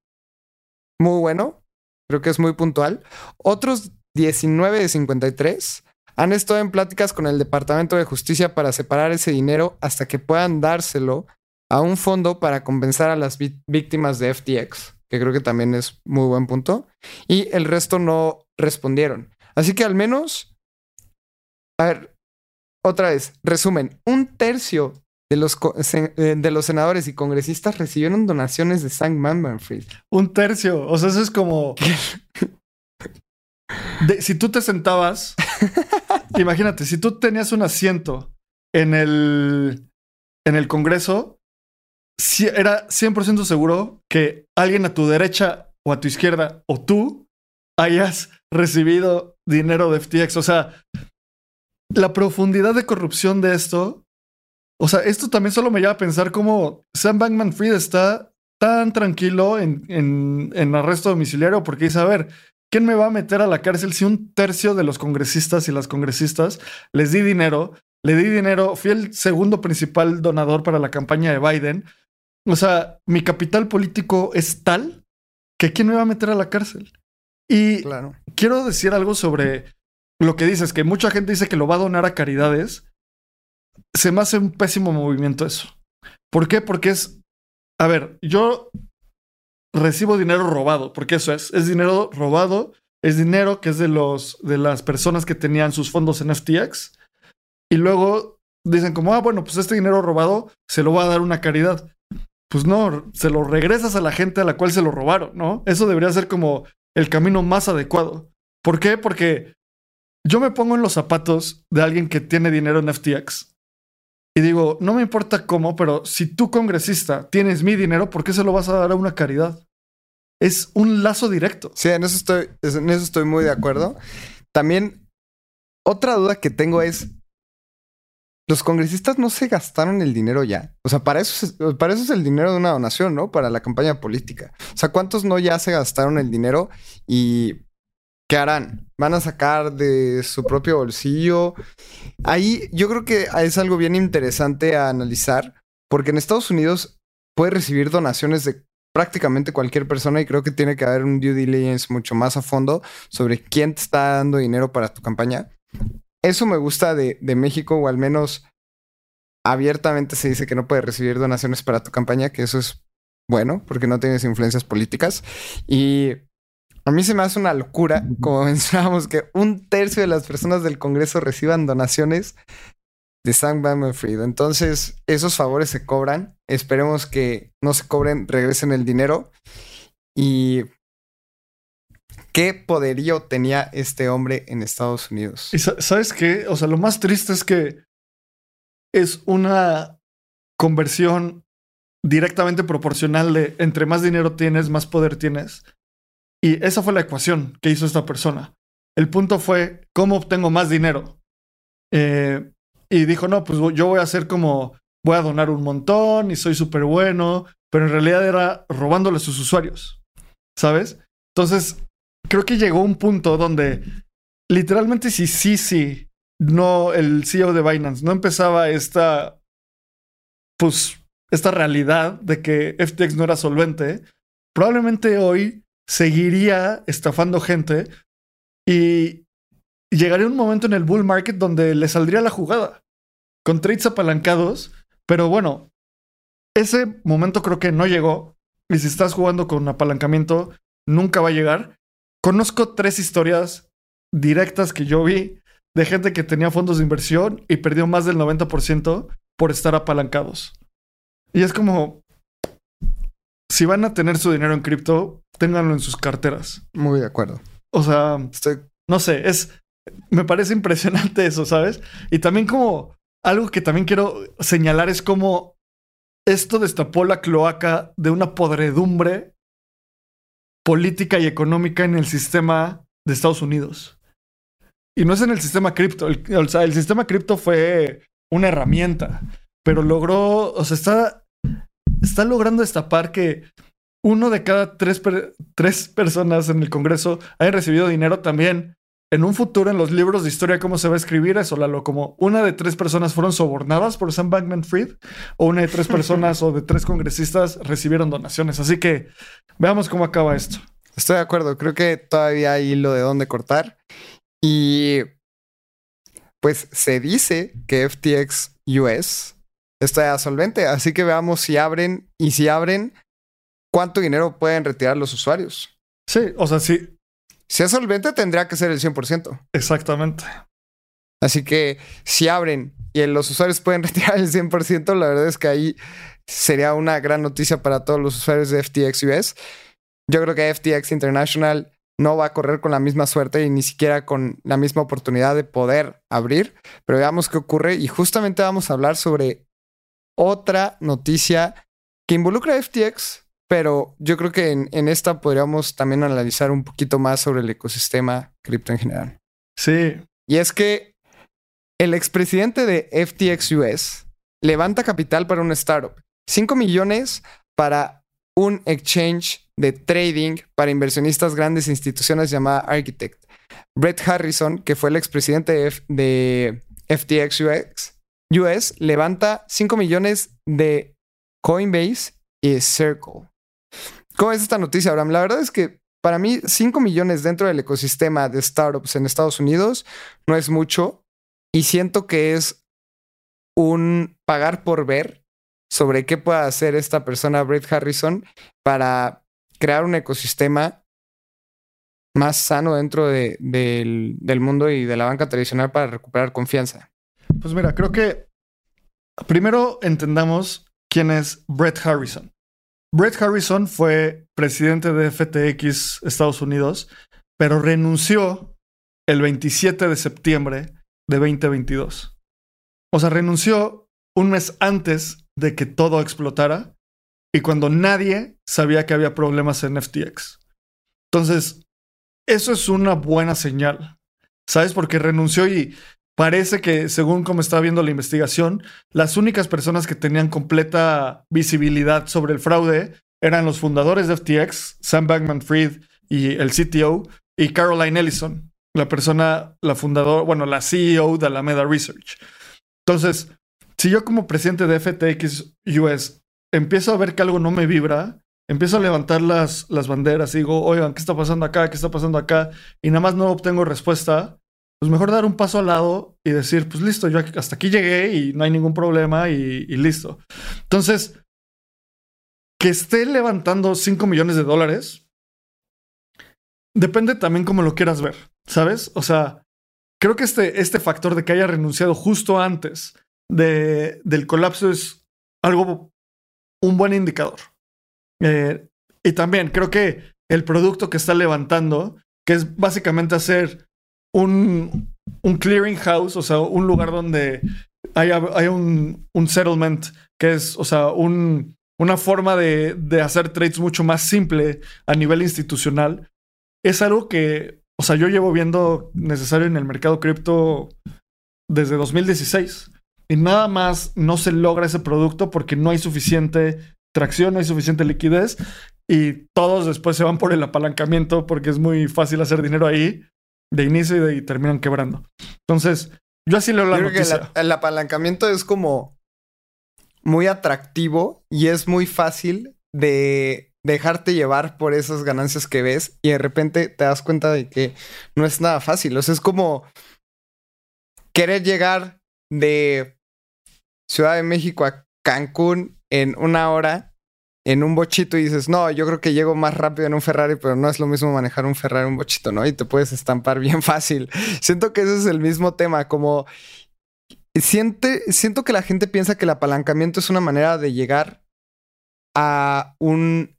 muy bueno, creo que es muy puntual. Otros 19 de 53 han estado en pláticas con el Departamento de Justicia para separar ese dinero hasta que puedan dárselo a un fondo para compensar a las víctimas de FTX, que creo que también es muy buen punto. Y el resto no respondieron. Así que al menos, a ver, otra vez, resumen, un tercio de los, eh, de los senadores y congresistas recibieron donaciones de Sam Manfred.
Un tercio, o sea, eso es como... si tú te sentabas, imagínate, si tú tenías un asiento en el, en el Congreso, si, era 100% seguro que alguien a tu derecha o a tu izquierda o tú hayas recibido dinero de FTX. O sea, la profundidad de corrupción de esto. O sea, esto también solo me lleva a pensar cómo Sam Bankman Fried está tan tranquilo en, en, en arresto domiciliario porque dice, a ver, ¿quién me va a meter a la cárcel si un tercio de los congresistas y las congresistas les di dinero? Le di dinero, fui el segundo principal donador para la campaña de Biden. O sea, mi capital político es tal que ¿quién me va a meter a la cárcel? Y
Claro.
quiero decir algo sobre lo que dices, que mucha gente dice que lo va a donar a caridades. Se me hace un pésimo movimiento eso. ¿Por qué? Porque es, a ver, yo recibo dinero robado, porque eso es, es dinero robado, es dinero que es de los de las personas que tenían sus fondos en FTX y luego dicen como, ah, bueno, pues este dinero robado se lo va a dar una caridad. Pues no, se lo regresas a la gente a la cual se lo robaron, ¿no? Eso debería ser como el camino más adecuado. ¿Por qué? Porque yo me pongo en los zapatos de alguien que tiene dinero en FTX y digo, no me importa cómo, pero si tú congresista tienes mi dinero, ¿por qué se lo vas a dar a una caridad? Es un lazo directo.
Sí, en eso estoy, en eso estoy muy de acuerdo. También, otra duda que tengo es. Los congresistas no se gastaron el dinero ya. O sea, para eso, es, para eso es el dinero de una donación, ¿no? Para la campaña política. O sea, ¿cuántos no ya se gastaron el dinero y qué harán? ¿Van a sacar de su propio bolsillo? Ahí yo creo que es algo bien interesante a analizar, porque en Estados Unidos puedes recibir donaciones de prácticamente cualquier persona y creo que tiene que haber un due diligence mucho más a fondo sobre quién te está dando dinero para tu campaña. Eso me gusta de, de México, o al menos abiertamente se dice que no puedes recibir donaciones para tu campaña, que eso es bueno, porque no tienes influencias políticas. Y a mí se me hace una locura, como mencionábamos, que un tercio de las personas del Congreso reciban donaciones de Sam Bankman-Fried. Entonces, esos favores se cobran. Esperemos que no se cobren, regresen el dinero. Y qué poderío tenía este hombre en Estados Unidos.
Y sabes qué? O sea, lo más triste es que es una conversión directamente proporcional de entre más dinero tienes, más poder tienes. Y esa fue la ecuación que hizo esta persona. El punto fue, ¿cómo obtengo más dinero? Eh, y dijo, no, pues yo voy a hacer como, voy a donar un montón y soy súper bueno, pero en realidad era robándole a sus usuarios, ¿sabes? Entonces, creo que llegó un punto donde literalmente si sí, sí, no, el CEO de Binance no empezaba esta, pues, esta realidad de que FTX no era solvente, probablemente hoy seguiría estafando gente y llegaría un momento en el bull market donde le saldría la jugada con trades apalancados, pero bueno, ese momento creo que no llegó y si estás jugando con apalancamiento nunca va a llegar. Conozco tres historias directas que yo vi de gente que tenía fondos de inversión y perdió más del 90% por estar apalancados. Y es como, si van a tener su dinero en cripto, ténganlo en sus carteras.
Muy de acuerdo.
O sea,
Estoy
no sé, es, me parece impresionante eso, ¿sabes? Y también como algo que también quiero señalar es como esto destapó la cloaca de una podredumbre política y económica en el sistema de Estados Unidos. Y no es en el sistema cripto. El, o sea, el sistema cripto fue una herramienta, pero logró, o sea, está, está logrando destapar que uno de cada tres, tres personas en el Congreso hayan recibido dinero también. En un futuro, en los libros de historia, ¿cómo se va a escribir eso, Lalo? Como una de tres personas fueron sobornadas por Sam Bankman Fried, o una de tres personas o de tres congresistas recibieron donaciones. Así que veamos cómo acaba esto.
Estoy de acuerdo, creo que todavía hay hilo de dónde cortar. Y pues se dice que FTX US está solvente, así que veamos si abren y si abren, cuánto dinero pueden retirar los usuarios.
Sí, o sea, sí.
Si es solvente, tendría que ser el 100%.
Exactamente.
Así que si abren y los usuarios pueden retirar el 100%, la verdad es que ahí sería una gran noticia para todos los usuarios de FTX US. Yo creo que FTX International no va a correr con la misma suerte y ni siquiera con la misma oportunidad de poder abrir, pero veamos qué ocurre y justamente vamos a hablar sobre otra noticia que involucra a FTX, pero yo creo que en, en, esta podríamos también analizar un poquito más sobre el ecosistema cripto en general.
Sí.
Y es que el expresidente de FTX US levanta capital para una startup. 5 millones para un exchange de trading para inversionistas grandes e instituciones llamada Architect. Brett Harrison, que fue el expresidente de, de FTX US, US, levanta 5 millones de Coinbase y Circle. ¿Cómo es esta noticia, Abraham? La verdad es que para mí 5 millones dentro del ecosistema de startups en Estados Unidos no es mucho y siento que es un pagar por ver sobre qué puede hacer esta persona, Brett Harrison, para crear un ecosistema más sano dentro del, del mundo y de la banca tradicional para recuperar confianza.
Pues mira, creo que primero entendamos quién es Brett Harrison. Brett Harrison fue presidente de FTX Estados Unidos, pero renunció el 27 de septiembre de 2022. O sea, renunció un mes antes de que todo explotara y cuando nadie sabía que había problemas en FTX. Entonces, eso es una buena señal. ¿Sabes? Porque renunció y parece que, según como estaba viendo la investigación, las únicas personas que tenían completa visibilidad sobre el fraude eran los fundadores de FTX, Sam Bankman Fried y el CTO, y Caroline Ellison, la persona, la fundadora, bueno, la CEO de Alameda Research. Entonces, si yo como presidente de FTX US empiezo a ver que algo no me vibra, empiezo a levantar las, las banderas y digo, oigan, ¿qué está pasando acá? ¿Qué está pasando acá? Y nada más no obtengo respuesta, pues mejor dar un paso al lado y decir, pues listo, yo hasta aquí llegué y no hay ningún problema y, listo. Entonces, que esté levantando 5 millones de dólares, depende también cómo lo quieras ver, ¿sabes? O sea, creo que este, este factor de que haya renunciado justo antes de, del colapso es algo, un buen indicador. Eh, y también creo que el producto que está levantando, que es básicamente hacer un, un clearinghouse, o sea, un lugar donde haya, un, un, settlement, que es, o sea, un, una forma de, de, hacer trades mucho más simple a nivel institucional, es algo que, o sea, yo llevo viendo necesario en el mercado cripto desde 2016. Y nada más no se logra ese producto porque no hay suficiente tracción, no hay suficiente liquidez y todos después se van por el apalancamiento porque es muy fácil hacer dinero ahí de inicio y, terminan quebrando. Entonces, yo así leo la noticia.
el apalancamiento es como muy atractivo y es muy fácil de dejarte llevar por esas ganancias que ves y de repente te das cuenta de que no es nada fácil. O sea, es como querer llegar de Ciudad de México a Cancún en una hora en un bochito y dices, no, yo creo que llego más rápido en un Ferrari, pero no es lo mismo manejar un Ferrari un bochito, ¿no? Y te puedes estampar bien fácil. Siento que ese es el mismo tema, como siente, siento que la gente piensa que el apalancamiento es una manera de llegar a un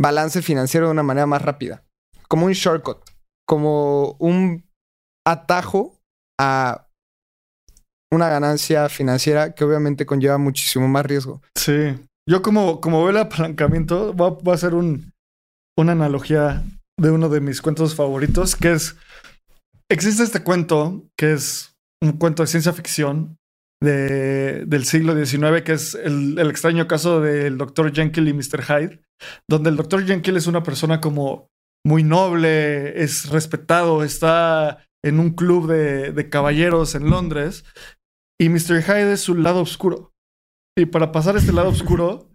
balance financiero de una manera más rápida, como un shortcut, como un atajo a una ganancia financiera que obviamente conlleva muchísimo más riesgo.
Sí. Yo como, como veo el apalancamiento, voy a, hacer un, una analogía de uno de mis cuentos favoritos, que es, existe este cuento, que es un cuento de ciencia ficción de, del siglo XIX, que es el, el extraño caso del Dr. Jekyll y Mr. Hyde, donde el Dr. Jekyll es una persona como muy noble, es respetado, está en un club de, de caballeros en Londres, y Mr. Hyde es su lado oscuro. Y para pasar este lado oscuro,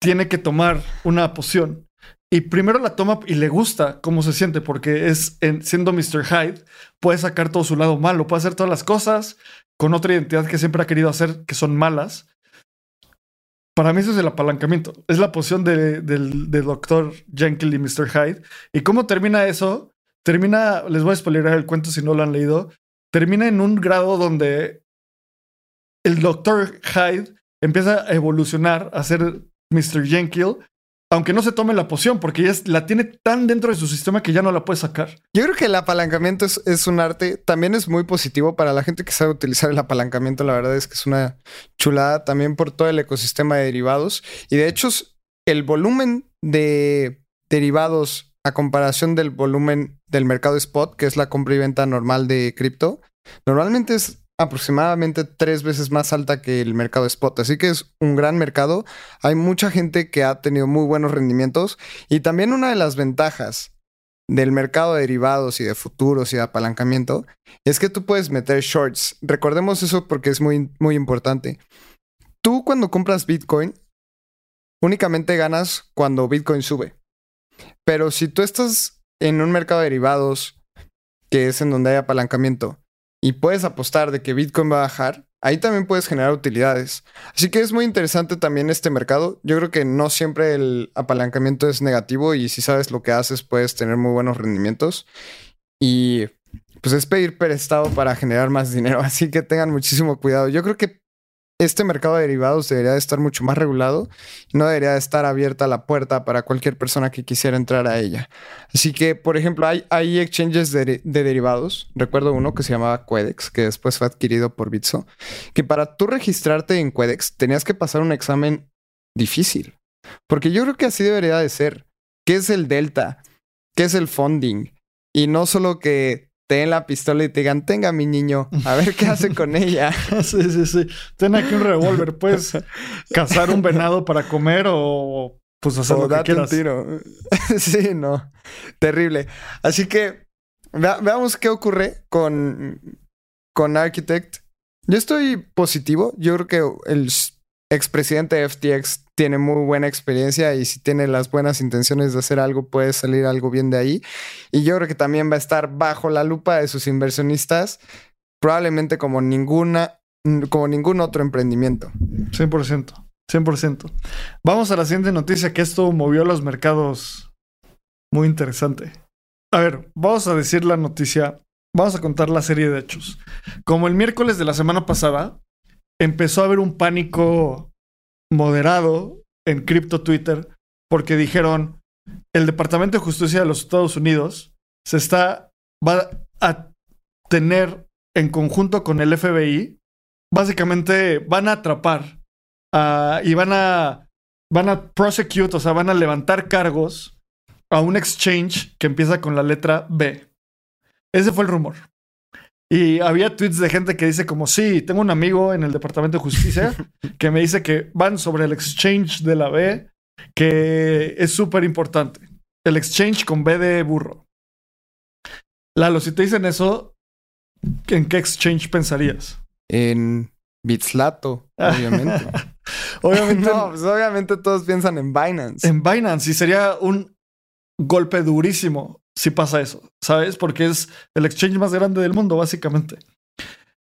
tiene que tomar una poción. Y primero la toma y le gusta cómo se siente, porque es siendo Mr. Hyde, puede sacar todo su lado malo, puede hacer todas las cosas con otra identidad que siempre ha querido hacer, que son malas. Para mí eso es el apalancamiento. Es la poción de, del, Dr. Jekyll y Mr. Hyde. ¿Y cómo termina eso? Termina, les voy a spoilerar el cuento si no lo han leído, termina en un grado donde el Dr. Hyde empieza a evolucionar a ser Mr. Jekyll, aunque no se tome la poción, porque ya la tiene tan dentro de su sistema que ya no la puede sacar.
Yo creo que el apalancamiento es, un arte, también es muy positivo para la gente que sabe utilizar el apalancamiento, la verdad es que es una chulada también por todo el ecosistema de derivados. Y de hecho, el volumen de derivados a comparación del volumen del mercado spot, que es la compra y venta normal de cripto, normalmente es aproximadamente tres veces más alta que el mercado spot. Así que es un gran mercado. Hay mucha gente que ha tenido muy buenos rendimientos. Y también una de las ventajas del mercado de derivados y de futuros y de apalancamiento es que tú puedes meter shorts. Recordemos eso porque es muy, muy importante. Tú cuando compras Bitcoin, únicamente ganas cuando Bitcoin sube. Pero si tú estás en un mercado de derivados, que es en donde hay apalancamiento, y puedes apostar de que Bitcoin va a bajar, ahí también puedes generar utilidades. Así que es muy interesante también este mercado. Yo creo que no siempre el apalancamiento es negativo y si sabes lo que haces puedes tener muy buenos rendimientos. Y pues es pedir prestado para generar más dinero, así que tengan muchísimo cuidado. Yo creo que este mercado de derivados debería de estar mucho más regulado y no debería de estar abierta la puerta para cualquier persona que quisiera entrar a ella. Así que, por ejemplo, hay, hay exchanges de, derivados. Recuerdo uno que se llamaba Quedex, que después fue adquirido por Bitso, que para tú registrarte en Quedex tenías que pasar un examen difícil. Porque yo creo que así debería de ser. ¿Qué es el delta? ¿Qué es el funding? Y no solo que te den la pistola y te digan, tenga mi niño, a ver qué hace con ella.
sí, sí, sí. Ten aquí un revólver, puedes cazar un venado para comer o pues hacer lo que quieras. un tiro.
sí, no. Terrible. Así que veamos qué ocurre con, con Architect. Yo estoy positivo. Yo creo que el expresidente de FTX tiene muy buena experiencia y si tiene las buenas intenciones de hacer algo, puede salir algo bien de ahí. Y yo creo que también va a estar bajo la lupa de sus inversionistas, probablemente como ninguna, como ningún otro emprendimiento.
100%. 100%. Vamos a la siguiente noticia que esto movió los mercados muy interesante. A ver, vamos a decir la noticia, vamos a contar la serie de hechos. Como el miércoles de la semana pasada, empezó a haber un pánico moderado en cripto Twitter porque dijeron el Departamento de Justicia de los Estados Unidos se está va a tener en conjunto con el FBI básicamente van a atrapar y van a van a prosecute, o sea, van a levantar cargos a un exchange que empieza con la letra B. Ese fue el rumor. Y había tweets de gente que dice como, sí, tengo un amigo en el Departamento de Justicia que me dice que van sobre el exchange de la B, que es súper importante. El exchange con B de burro. Lalo, si te dicen eso, ¿en qué exchange pensarías?
En Bitslato, obviamente. obviamente. No, pues obviamente todos piensan en Binance.
En Binance, y sería un golpe durísimo si pasa eso, ¿sabes? Porque es el exchange más grande del mundo, básicamente.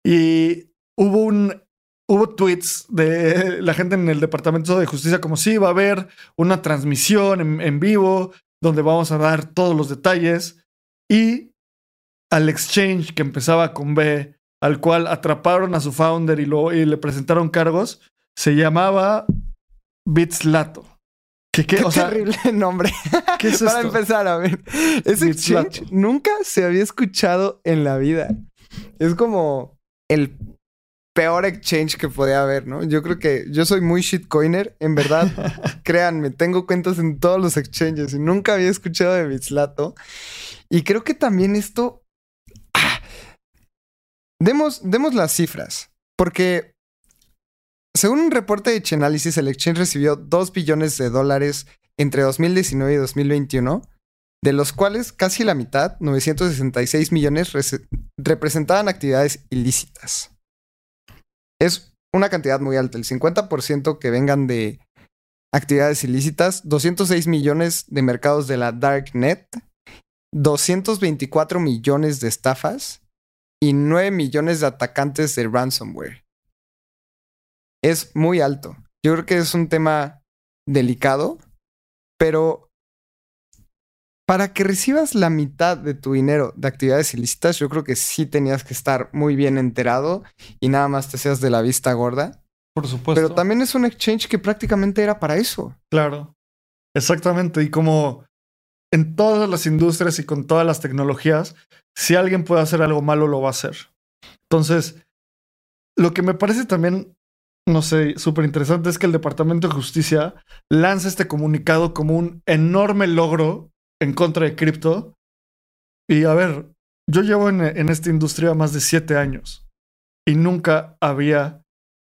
Y hubo un. Hubo tweets de la gente en el Departamento de Justicia como si va a haber una transmisión en, en vivo donde vamos a dar todos los detalles. Y al exchange que empezaba con B, al cual atraparon a su founder y, lo, y le presentaron cargos, se llamaba Bitslato.
¿Qué, qué, terrible nombre. ¿Qué es Para empezar, a ver. Ese exchange nunca se había escuchado en la vida. Es como el peor exchange que podía haber, ¿no? Yo creo que yo soy muy shitcoiner, en verdad. créanme, tengo cuentas en todos los exchanges y nunca había escuchado de Bitslato. Y creo que también esto. Ah, demos, demos las cifras, porque según un reporte de Chainalysis, el exchange recibió 2 billones de dólares entre 2019 y 2021, de los cuales casi la mitad, 966 millones, representaban actividades ilícitas. Es una cantidad muy alta, el 50% que vengan de actividades ilícitas, 206 millones de mercados de la Darknet, 224 millones de estafas y 9 millones de atacantes de ransomware es muy alto. Yo creo que es un tema delicado, pero para que recibas la mitad de tu dinero de actividades ilícitas, yo creo que sí tenías que estar muy bien enterado y nada más te seas de la vista gorda.
Por supuesto.
Pero también es un exchange que prácticamente era para eso.
Claro. Exactamente. Y como en todas las industrias y con todas las tecnologías, si alguien puede hacer algo malo, lo va a hacer. Entonces, lo que me parece también no sé, súper interesante es que el Departamento de Justicia lanza este comunicado como un enorme logro en contra de cripto. Y a ver, yo llevo en, esta industria más de siete años. y nunca había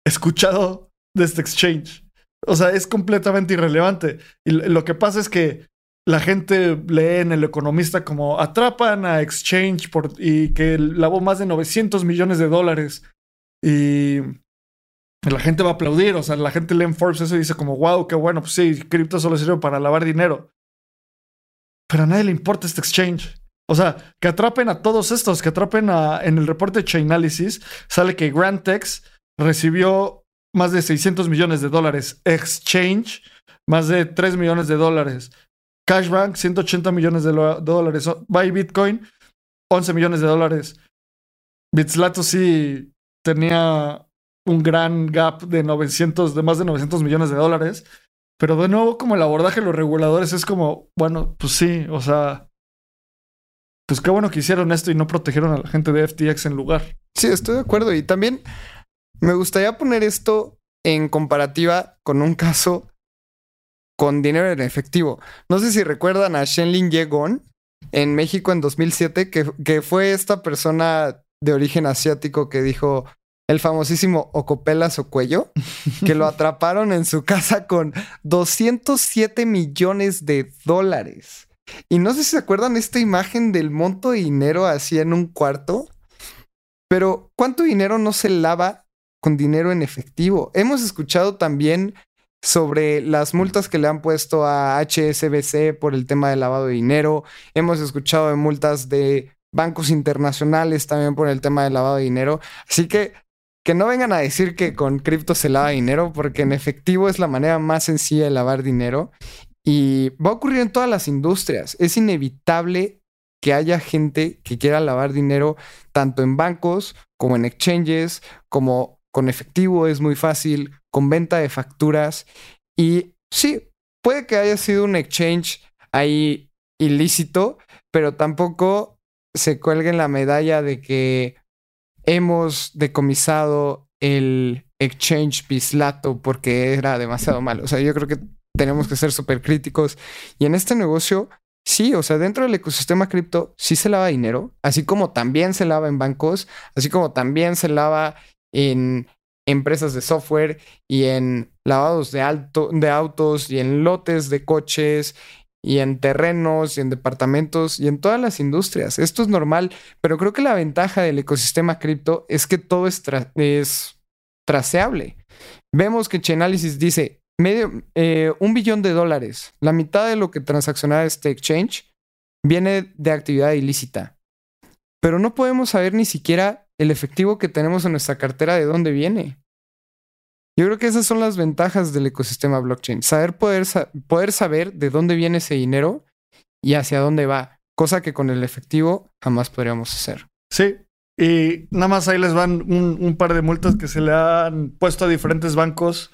escuchado de este exchange. O sea, es completamente irrelevante. Y lo que pasa es que la gente lee en El Economista como atrapan a Exchange por, y que lavó más de 900 millones de dólares. Y la gente va a aplaudir. O sea, la gente lee Forbes eso y dice como, wow, qué bueno, pues sí, cripto solo sirve para lavar dinero. Pero a nadie le importa este exchange. O sea, que atrapen a todos estos, que atrapen a... En el reporte Chainalysis sale que Grantex recibió más de 600 millones de dólares. Exchange, más de 3 millones de dólares. Cashbank, 180 millones de, dólares. Buy Bitcoin, 11 millones de dólares. Bitslato sí tenía un gran gap de 900, de más de 900 millones de dólares. Pero de nuevo, como el abordaje de los reguladores es como, bueno, pues sí, o sea, pues qué bueno que hicieron esto y no protegieron a la gente de FTX en lugar.
Sí, estoy de acuerdo. Y también me gustaría poner esto en comparativa con un caso con dinero en efectivo. No sé si recuerdan a Shenlin Yegon en México en 2007, que, que fue esta persona de origen asiático que dijo el famosísimo Ocopelas o Cuello, que lo atraparon en su casa con 207 millones de dólares. Y no sé si se acuerdan esta imagen del monto de dinero así en un cuarto, pero ¿cuánto dinero no se lava con dinero en efectivo. Hemos escuchado también sobre las multas que le han puesto a HSBC por el tema del lavado de dinero. Hemos escuchado de multas de bancos internacionales también por el tema del lavado de dinero. Así que que no vengan a decir que con cripto se lava dinero, porque en efectivo es la manera más sencilla de lavar dinero. Y va a ocurrir en todas las industrias. Es inevitable que haya gente que quiera lavar dinero tanto en bancos como en exchanges, como con efectivo es muy fácil, con venta de facturas. Y sí, puede que haya sido un exchange ahí ilícito, pero tampoco se cuelgue la medalla de que hemos decomisado el exchange bislato porque era demasiado malo. O sea, yo creo que tenemos que ser súper críticos. Y en este negocio, sí, o sea, dentro del ecosistema cripto sí se lava dinero, así como también se lava en bancos, así como también se lava en empresas de software y en lavados de, alto, de autos y en lotes de coches y en terrenos y en departamentos y en todas las industrias. Esto es normal, pero creo que la ventaja del ecosistema cripto es que todo es, es traceable. Vemos que Chainalysis dice medio, eh, un billón de dólares, la mitad de lo que transacciona este exchange viene de actividad ilícita. Pero no podemos saber ni siquiera el efectivo que tenemos en nuestra cartera de dónde viene. Yo creo que esas son las ventajas del ecosistema blockchain. Saber poder, poder saber de dónde viene ese dinero y hacia dónde va, cosa que con el efectivo jamás podríamos hacer.
Sí, y nada más ahí les van un, par de multas que se le han puesto a diferentes bancos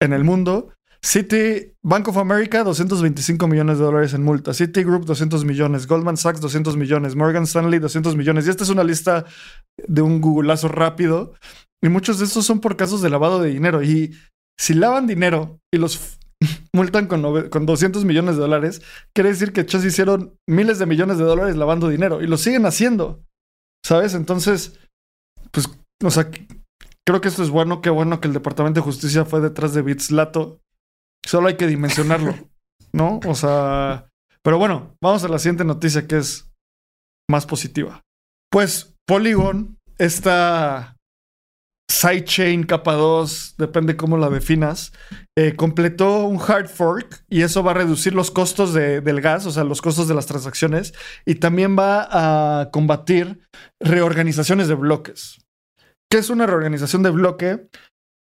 en el mundo. City, Bank of America, 225 millones de dólares en multa. Citigroup, 200 millones. Goldman Sachs, 200 millones. Morgan Stanley, 200 millones. Y esta es una lista de un googleazo rápido. Y muchos de estos son por casos de lavado de dinero. Y si lavan dinero y los multan con, con 200 millones de dólares, quiere decir que chas hicieron miles de millones de dólares lavando dinero. Y lo siguen haciendo. ¿Sabes? Entonces, pues, o sea, creo que esto es bueno. Qué bueno que el Departamento de Justicia fue detrás de Bitslato Solo hay que dimensionarlo, ¿no? O sea, pero bueno, vamos a la siguiente noticia que es más positiva. Pues Polygon, esta sidechain capa 2, depende cómo la definas, eh, completó un hard fork y eso va a reducir los costos del gas, o sea, los costos de las transacciones, y también va a combatir reorganizaciones de bloques. ¿Qué es una reorganización de bloque?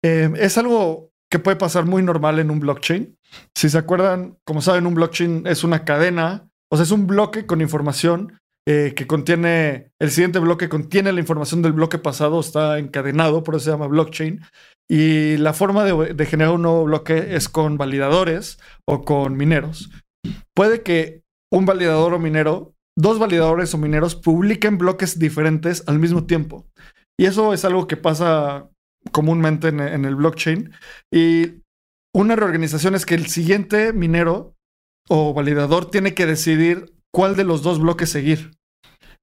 Eh, es algo que puede pasar muy normal en un blockchain. Si se acuerdan, como saben, un blockchain es una cadena, o sea, es un bloque con información eh, que contiene, el siguiente bloque contiene la información del bloque pasado, está encadenado, por eso se llama blockchain. Y la forma de, de generar un nuevo bloque es con validadores o con mineros. Puede que un validador o minero, dos validadores o mineros publiquen bloques diferentes al mismo tiempo. Y eso es algo que pasa comúnmente en, el blockchain. Y una reorganización es que el siguiente minero o validador tiene que decidir cuál de los dos bloques seguir.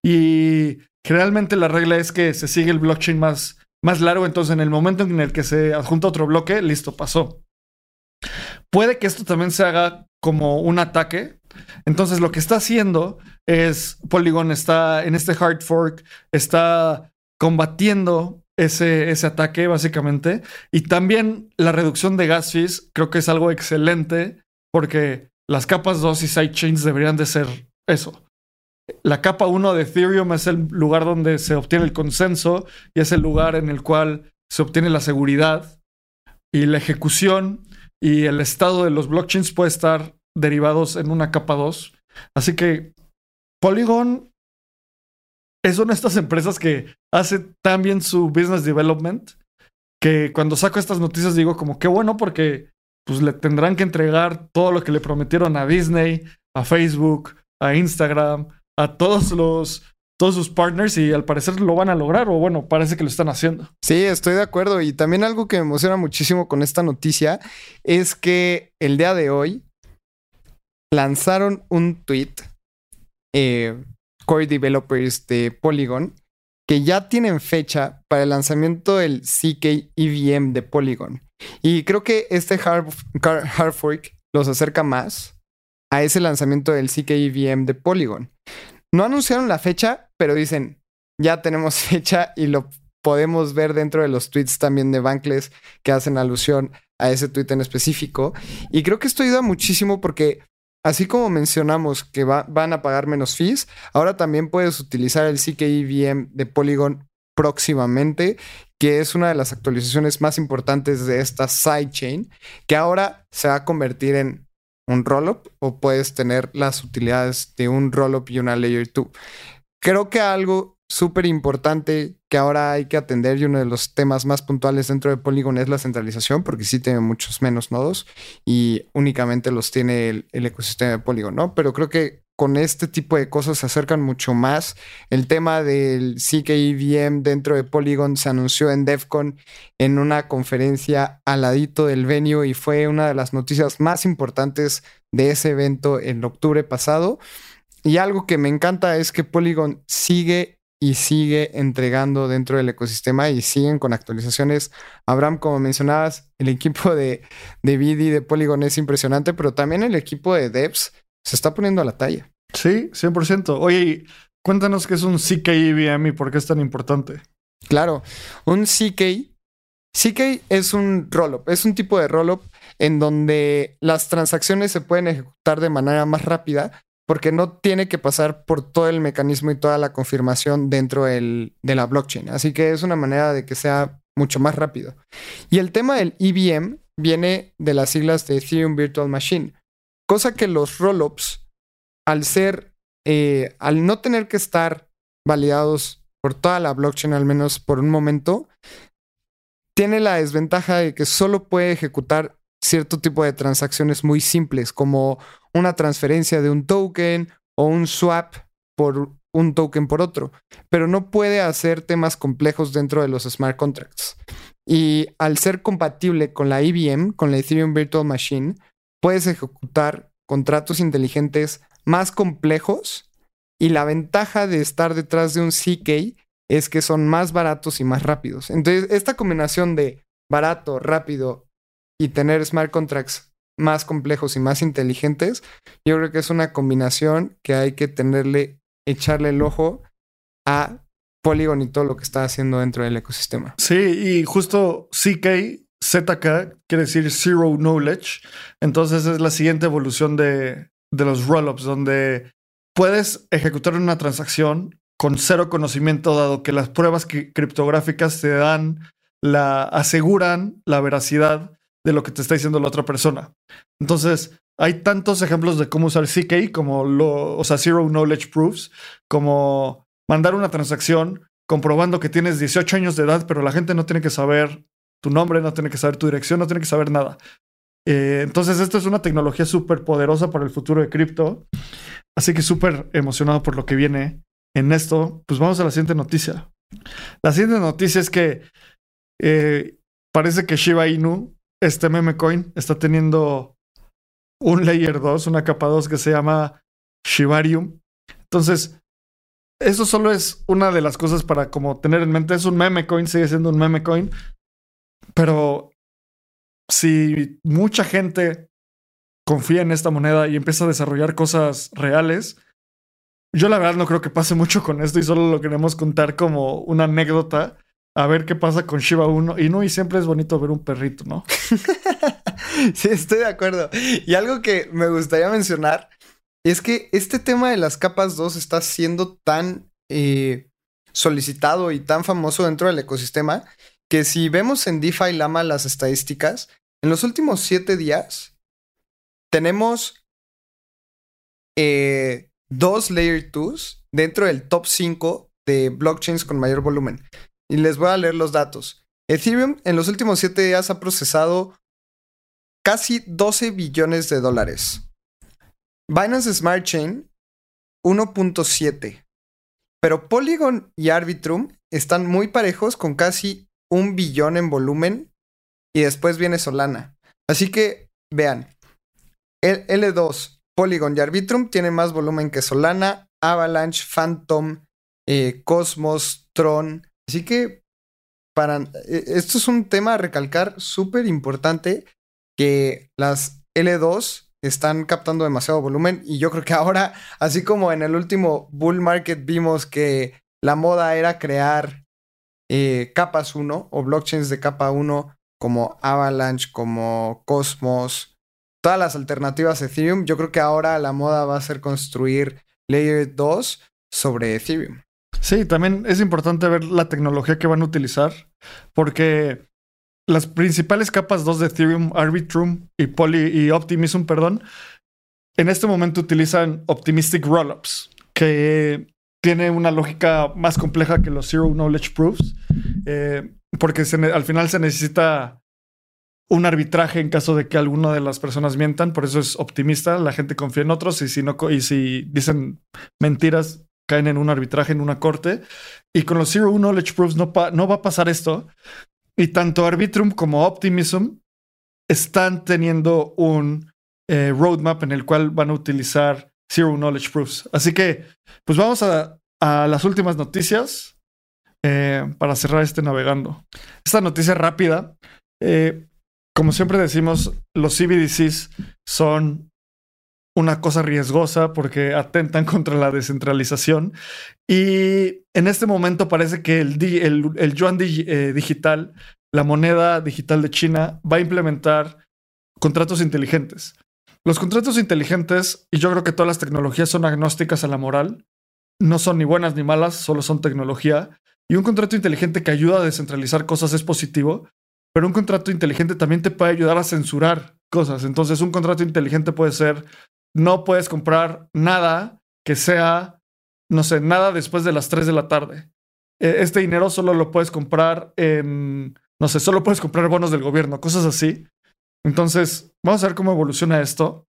Y generalmente la regla es que se sigue el blockchain más, más largo, entonces en el momento en el que se adjunta otro bloque, listo, pasó. Puede que esto también se haga como un ataque. Entonces lo que está haciendo es Polygon está en este hard fork, está combatiendo ese, ese ataque básicamente. Y también la reducción de gas fees creo que es algo excelente porque las capas 2 y sidechains deberían de ser eso. La capa 1 de Ethereum es el lugar donde se obtiene el consenso y es el lugar en el cual se obtiene la seguridad y la ejecución y el estado de los blockchains puede estar derivados en una capa 2. Así que Polygon es una de estas empresas que hace tan bien su business development que cuando saco estas noticias digo como qué bueno porque pues le tendrán que entregar todo lo que le prometieron a Disney, a Facebook, a Instagram, a todos los todos sus partners y al parecer lo van a lograr o bueno, parece que lo están haciendo.
Sí, estoy de acuerdo y también algo que me emociona muchísimo con esta noticia es que el día de hoy lanzaron un tweet eh, core developers de Polygon que ya tienen fecha para el lanzamiento del CK EVM de Polygon. Y creo que este hard, hard fork los acerca más a ese lanzamiento del CK EVM de Polygon. No anunciaron la fecha, pero dicen, ya tenemos fecha y lo podemos ver dentro de los tweets también de Bankless que hacen alusión a ese tweet en específico. Y creo que esto ayuda muchísimo porque Así como mencionamos que van a pagar menos fees, ahora también puedes utilizar el CKEVM de Polygon próximamente, que es una de las actualizaciones más importantes de esta sidechain, que ahora se va a convertir en un rollup o puedes tener las utilidades de un rollup y una layer 2. Creo que algo súper importante que ahora hay que atender y uno de los temas más puntuales dentro de Polygon es la centralización, porque sí tiene muchos menos nodos y únicamente los tiene el, ecosistema de Polygon, ¿no? Pero creo que con este tipo de cosas se acercan mucho más. El tema del CKEVM dentro de Polygon se anunció en DEFCON en una conferencia al ladito del venue y fue una de las noticias más importantes de ese evento en octubre pasado. Y algo que me encanta es que Polygon sigue y sigue entregando dentro del ecosistema y siguen con actualizaciones. Abraham, como mencionabas, el equipo de, de BD de Polygon es impresionante, pero también el equipo de devs se está poniendo a la talla.
Sí, 100%. Oye, cuéntanos qué es un CK EVM y por qué es tan importante.
Claro, un CK, CK es un rollup, es un tipo de rollup en donde las transacciones se pueden ejecutar de manera más rápida, porque no tiene que pasar por todo el mecanismo y toda la confirmación dentro de la blockchain. Así que es una manera de que sea mucho más rápido. Y el tema del EVM viene de las siglas de Ethereum Virtual Machine, cosa que los rollups, al ser, eh, al no tener que estar validados por toda la blockchain, al menos por un momento, tiene la desventaja de que solo puede ejecutar cierto tipo de transacciones muy simples, como una transferencia de un token o un swap por un token por otro, pero no puede hacer temas complejos dentro de los smart contracts. Y al ser compatible con la EVM, con la Ethereum Virtual Machine, puedes ejecutar contratos inteligentes más complejos y la ventaja de estar detrás de un CK es que son más baratos y más rápidos. Entonces, esta combinación de barato, rápido y tener smart contracts más complejos y más inteligentes, yo creo que es una combinación que hay que tenerle, echarle el ojo a Polygon y todo lo que está haciendo dentro del ecosistema.
Sí, y justo CK, ZK, quiere decir Zero Knowledge. Entonces es la siguiente evolución de, de los rollups, donde puedes ejecutar una transacción con cero conocimiento, dado que las pruebas criptográficas te dan, la aseguran la veracidad de lo que te está diciendo la otra persona. Entonces, hay tantos ejemplos de cómo usar CK como lo, o sea, Zero Knowledge Proofs, como mandar una transacción comprobando que tienes 18 años de edad, pero la gente no tiene que saber tu nombre, no tiene que saber tu dirección, no tiene que saber nada. Eh, entonces, esto es una tecnología súper poderosa para el futuro de cripto. Así que súper emocionado por lo que viene en esto. Pues vamos a la siguiente noticia. La siguiente noticia es que eh, parece que Shiba Inu este meme coin está teniendo un layer 2, una capa 2 que se llama Shibarium. Entonces, eso solo es una de las cosas para como tener en mente. Es un meme coin, sigue siendo un meme coin. Pero si mucha gente confía en esta moneda y empieza a desarrollar cosas reales, yo la verdad no creo que pase mucho con esto y solo lo queremos contar como una anécdota a ver qué pasa con Shiba 1. Y no, y siempre es bonito ver un perrito, ¿no?
sí, estoy de acuerdo. Y algo que me gustaría mencionar es que este tema de las capas 2 está siendo tan eh, solicitado y tan famoso dentro del ecosistema que si vemos en DeFi Lama las estadísticas, en los últimos 7 días tenemos eh, dos Layer 2 dentro del top 5 de blockchains con mayor volumen. Y les voy a leer los datos. Ethereum en los últimos 7 días ha procesado casi 12 billones de dólares. Binance Smart Chain 1.7. Pero Polygon y Arbitrum están muy parejos con casi un billón en volumen y después viene Solana. Así que vean, el L2, Polygon y Arbitrum tienen más volumen que Solana, Avalanche, Phantom, eh, Cosmos, Tron. Así que para eh, esto es un tema a recalcar súper importante que las L2 están captando demasiado volumen y yo creo que ahora, así como en el último bull market vimos que la moda era crear eh, capas 1 o blockchains de capa 1 como Avalanche, como Cosmos, todas las alternativas Ethereum, yo creo que ahora la moda va a ser construir Layer 2 sobre Ethereum.
Sí, también es importante ver la tecnología que van a utilizar porque las principales capas 2 de Ethereum, Arbitrum y, Poly, y Optimism, perdón, en este momento utilizan Optimistic Rollups, que tiene una lógica más compleja que los Zero Knowledge Proofs, eh, porque al final se necesita un arbitraje en caso de que alguna de las personas mientan, por eso es optimista, la gente confía en otros y si, no, y si dicen mentiras, caen en un arbitraje, en una corte. Y con los Zero Knowledge Proofs no, no va a pasar esto. Y tanto Arbitrum como Optimism están teniendo un eh, roadmap en el cual van a utilizar Zero Knowledge Proofs. Así que, pues vamos a, las últimas noticias eh, para cerrar este navegando. Esta noticia rápida. Eh, como siempre decimos, los CBDCs son una cosa riesgosa porque atentan contra la descentralización. Y en este momento parece que el, el, yuan eh, digital, la moneda digital de China, va a implementar contratos inteligentes. Los contratos inteligentes, y yo creo que todas las tecnologías son agnósticas a la moral, no son ni buenas ni malas, solo son tecnología. Y un contrato inteligente que ayuda a descentralizar cosas es positivo, pero un contrato inteligente también te puede ayudar a censurar cosas. Entonces, un contrato inteligente puede ser no puedes comprar nada que sea, no sé, nada después de las 3 de la tarde. E, este dinero solo lo puedes comprar en, no sé, solo puedes comprar bonos del gobierno, cosas así. Entonces, vamos a ver cómo evoluciona esto.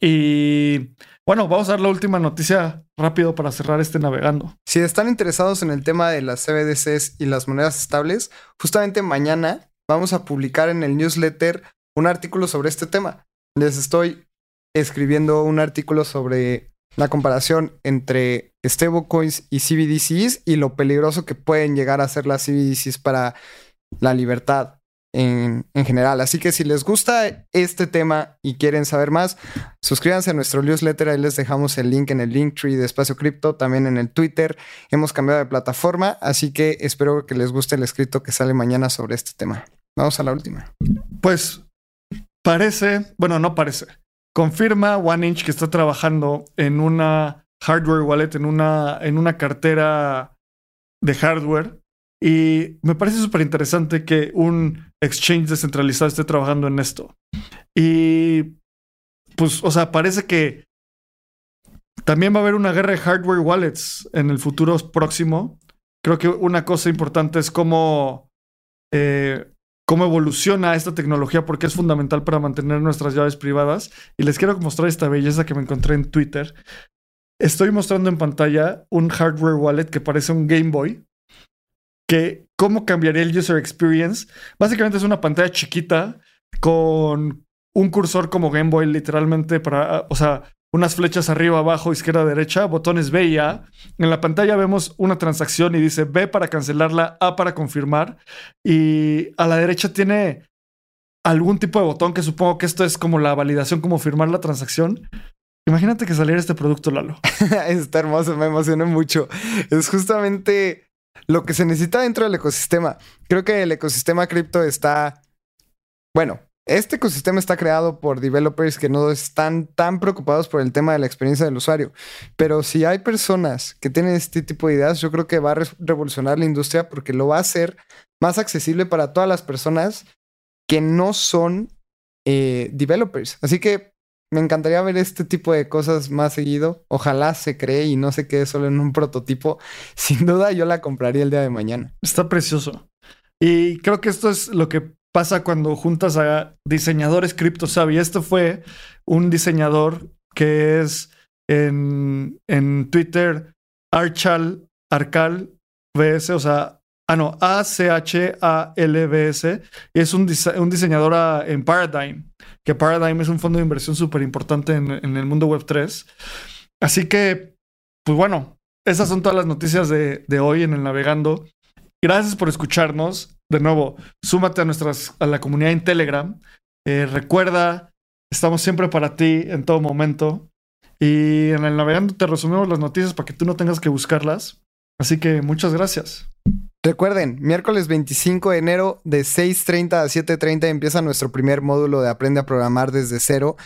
Y bueno, vamos a dar la última noticia rápido para cerrar este navegando.
Si están interesados en el tema de las CBDCs y las monedas estables, justamente mañana vamos a publicar en el newsletter un artículo sobre este tema. Les estoy escribiendo un artículo sobre la comparación entre stablecoins y CBDCs y lo peligroso que pueden llegar a ser las CBDCs para la libertad en, en, general. Así que si les gusta este tema y quieren saber más, suscríbanse a nuestro newsletter. Ahí les dejamos el link en el Linktree de Espacio Cripto, también en el Twitter. Hemos cambiado de plataforma, así que espero que les guste el escrito que sale mañana sobre este tema. Vamos a la última.
Pues parece, bueno, no parece. Confirma OneInch que está trabajando en una hardware wallet, en una, en una cartera de hardware. Y me parece súper interesante que un exchange descentralizado esté trabajando en esto. Y pues, o sea, parece que también va a haber una guerra de hardware wallets en el futuro próximo. Creo que una cosa importante es cómo eh, cómo evoluciona esta tecnología porque es fundamental para mantener nuestras llaves privadas. Y les quiero mostrar esta belleza que me encontré en Twitter. Estoy mostrando en pantalla un hardware wallet que parece un Game Boy. Que cómo cambiaría el user experience. Básicamente es una pantalla chiquita con un cursor como Game Boy literalmente para, o sea, unas flechas arriba, abajo, izquierda, derecha, botones B y A. En la pantalla vemos una transacción y dice B para cancelarla, A para confirmar. Y a la derecha tiene algún tipo de botón que supongo que esto es como la validación, como firmar la transacción. Imagínate que saliera este producto, Lalo.
Está hermoso, me emociona mucho. Es justamente lo que se necesita dentro del ecosistema. Creo que el ecosistema cripto está, bueno, este ecosistema está creado por developers que no están tan preocupados por el tema de la experiencia del usuario. Pero si hay personas que tienen este tipo de ideas, yo creo que va a revolucionar la industria porque lo va a hacer más accesible para todas las personas que no son eh, developers. Así que me encantaría ver este tipo de cosas más seguido. Ojalá se cree y no se quede solo en un prototipo. Sin duda yo la compraría el día de mañana.
Está precioso. Y creo que esto es lo que pasa cuando juntas a diseñadores cripto savvy. Este fue un diseñador que es en, en Twitter Archal, Arcal VS, o sea, ah, no, A-C-H-A-L-B-S, y es un, un diseñador ah, en Paradigm, que Paradigm es un fondo de inversión súper importante en, en, el mundo web 3. Así que, pues bueno, esas son todas las noticias de, de hoy en el Navegando. Gracias por escucharnos. De nuevo, súmate a, nuestras, a la comunidad en Telegram. Eh, recuerda, estamos siempre para ti en todo momento. Y en el Navegando te resumimos las noticias para que tú no tengas que buscarlas. Así que muchas gracias.
Recuerden, miércoles 25 de enero de 6.30 a 7.30 empieza nuestro primer módulo de Aprende a Programar desde cero.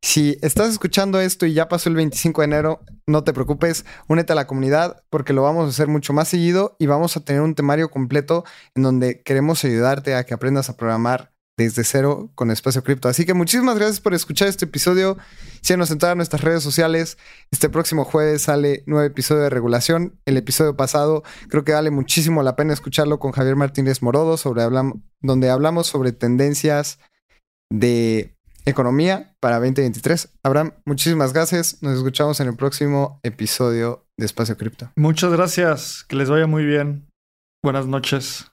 Si estás escuchando esto y ya pasó el 25 de enero, no te preocupes, únete a la comunidad porque lo vamos a hacer mucho más seguido y vamos a tener un temario completo en donde queremos ayudarte a que aprendas a programar desde cero con Espacio Cripto. Así que muchísimas gracias por escuchar este episodio. Síguenos en nuestras redes sociales. Este próximo jueves sale nuevo episodio de regulación. El episodio pasado creo que vale muchísimo la pena escucharlo con Javier Martínez Morodo, sobre donde hablamos sobre tendencias de economía para 2023. Abraham, muchísimas gracias. Nos escuchamos en el próximo episodio de Espacio Cripto.
Muchas gracias. Que les vaya muy bien. Buenas noches.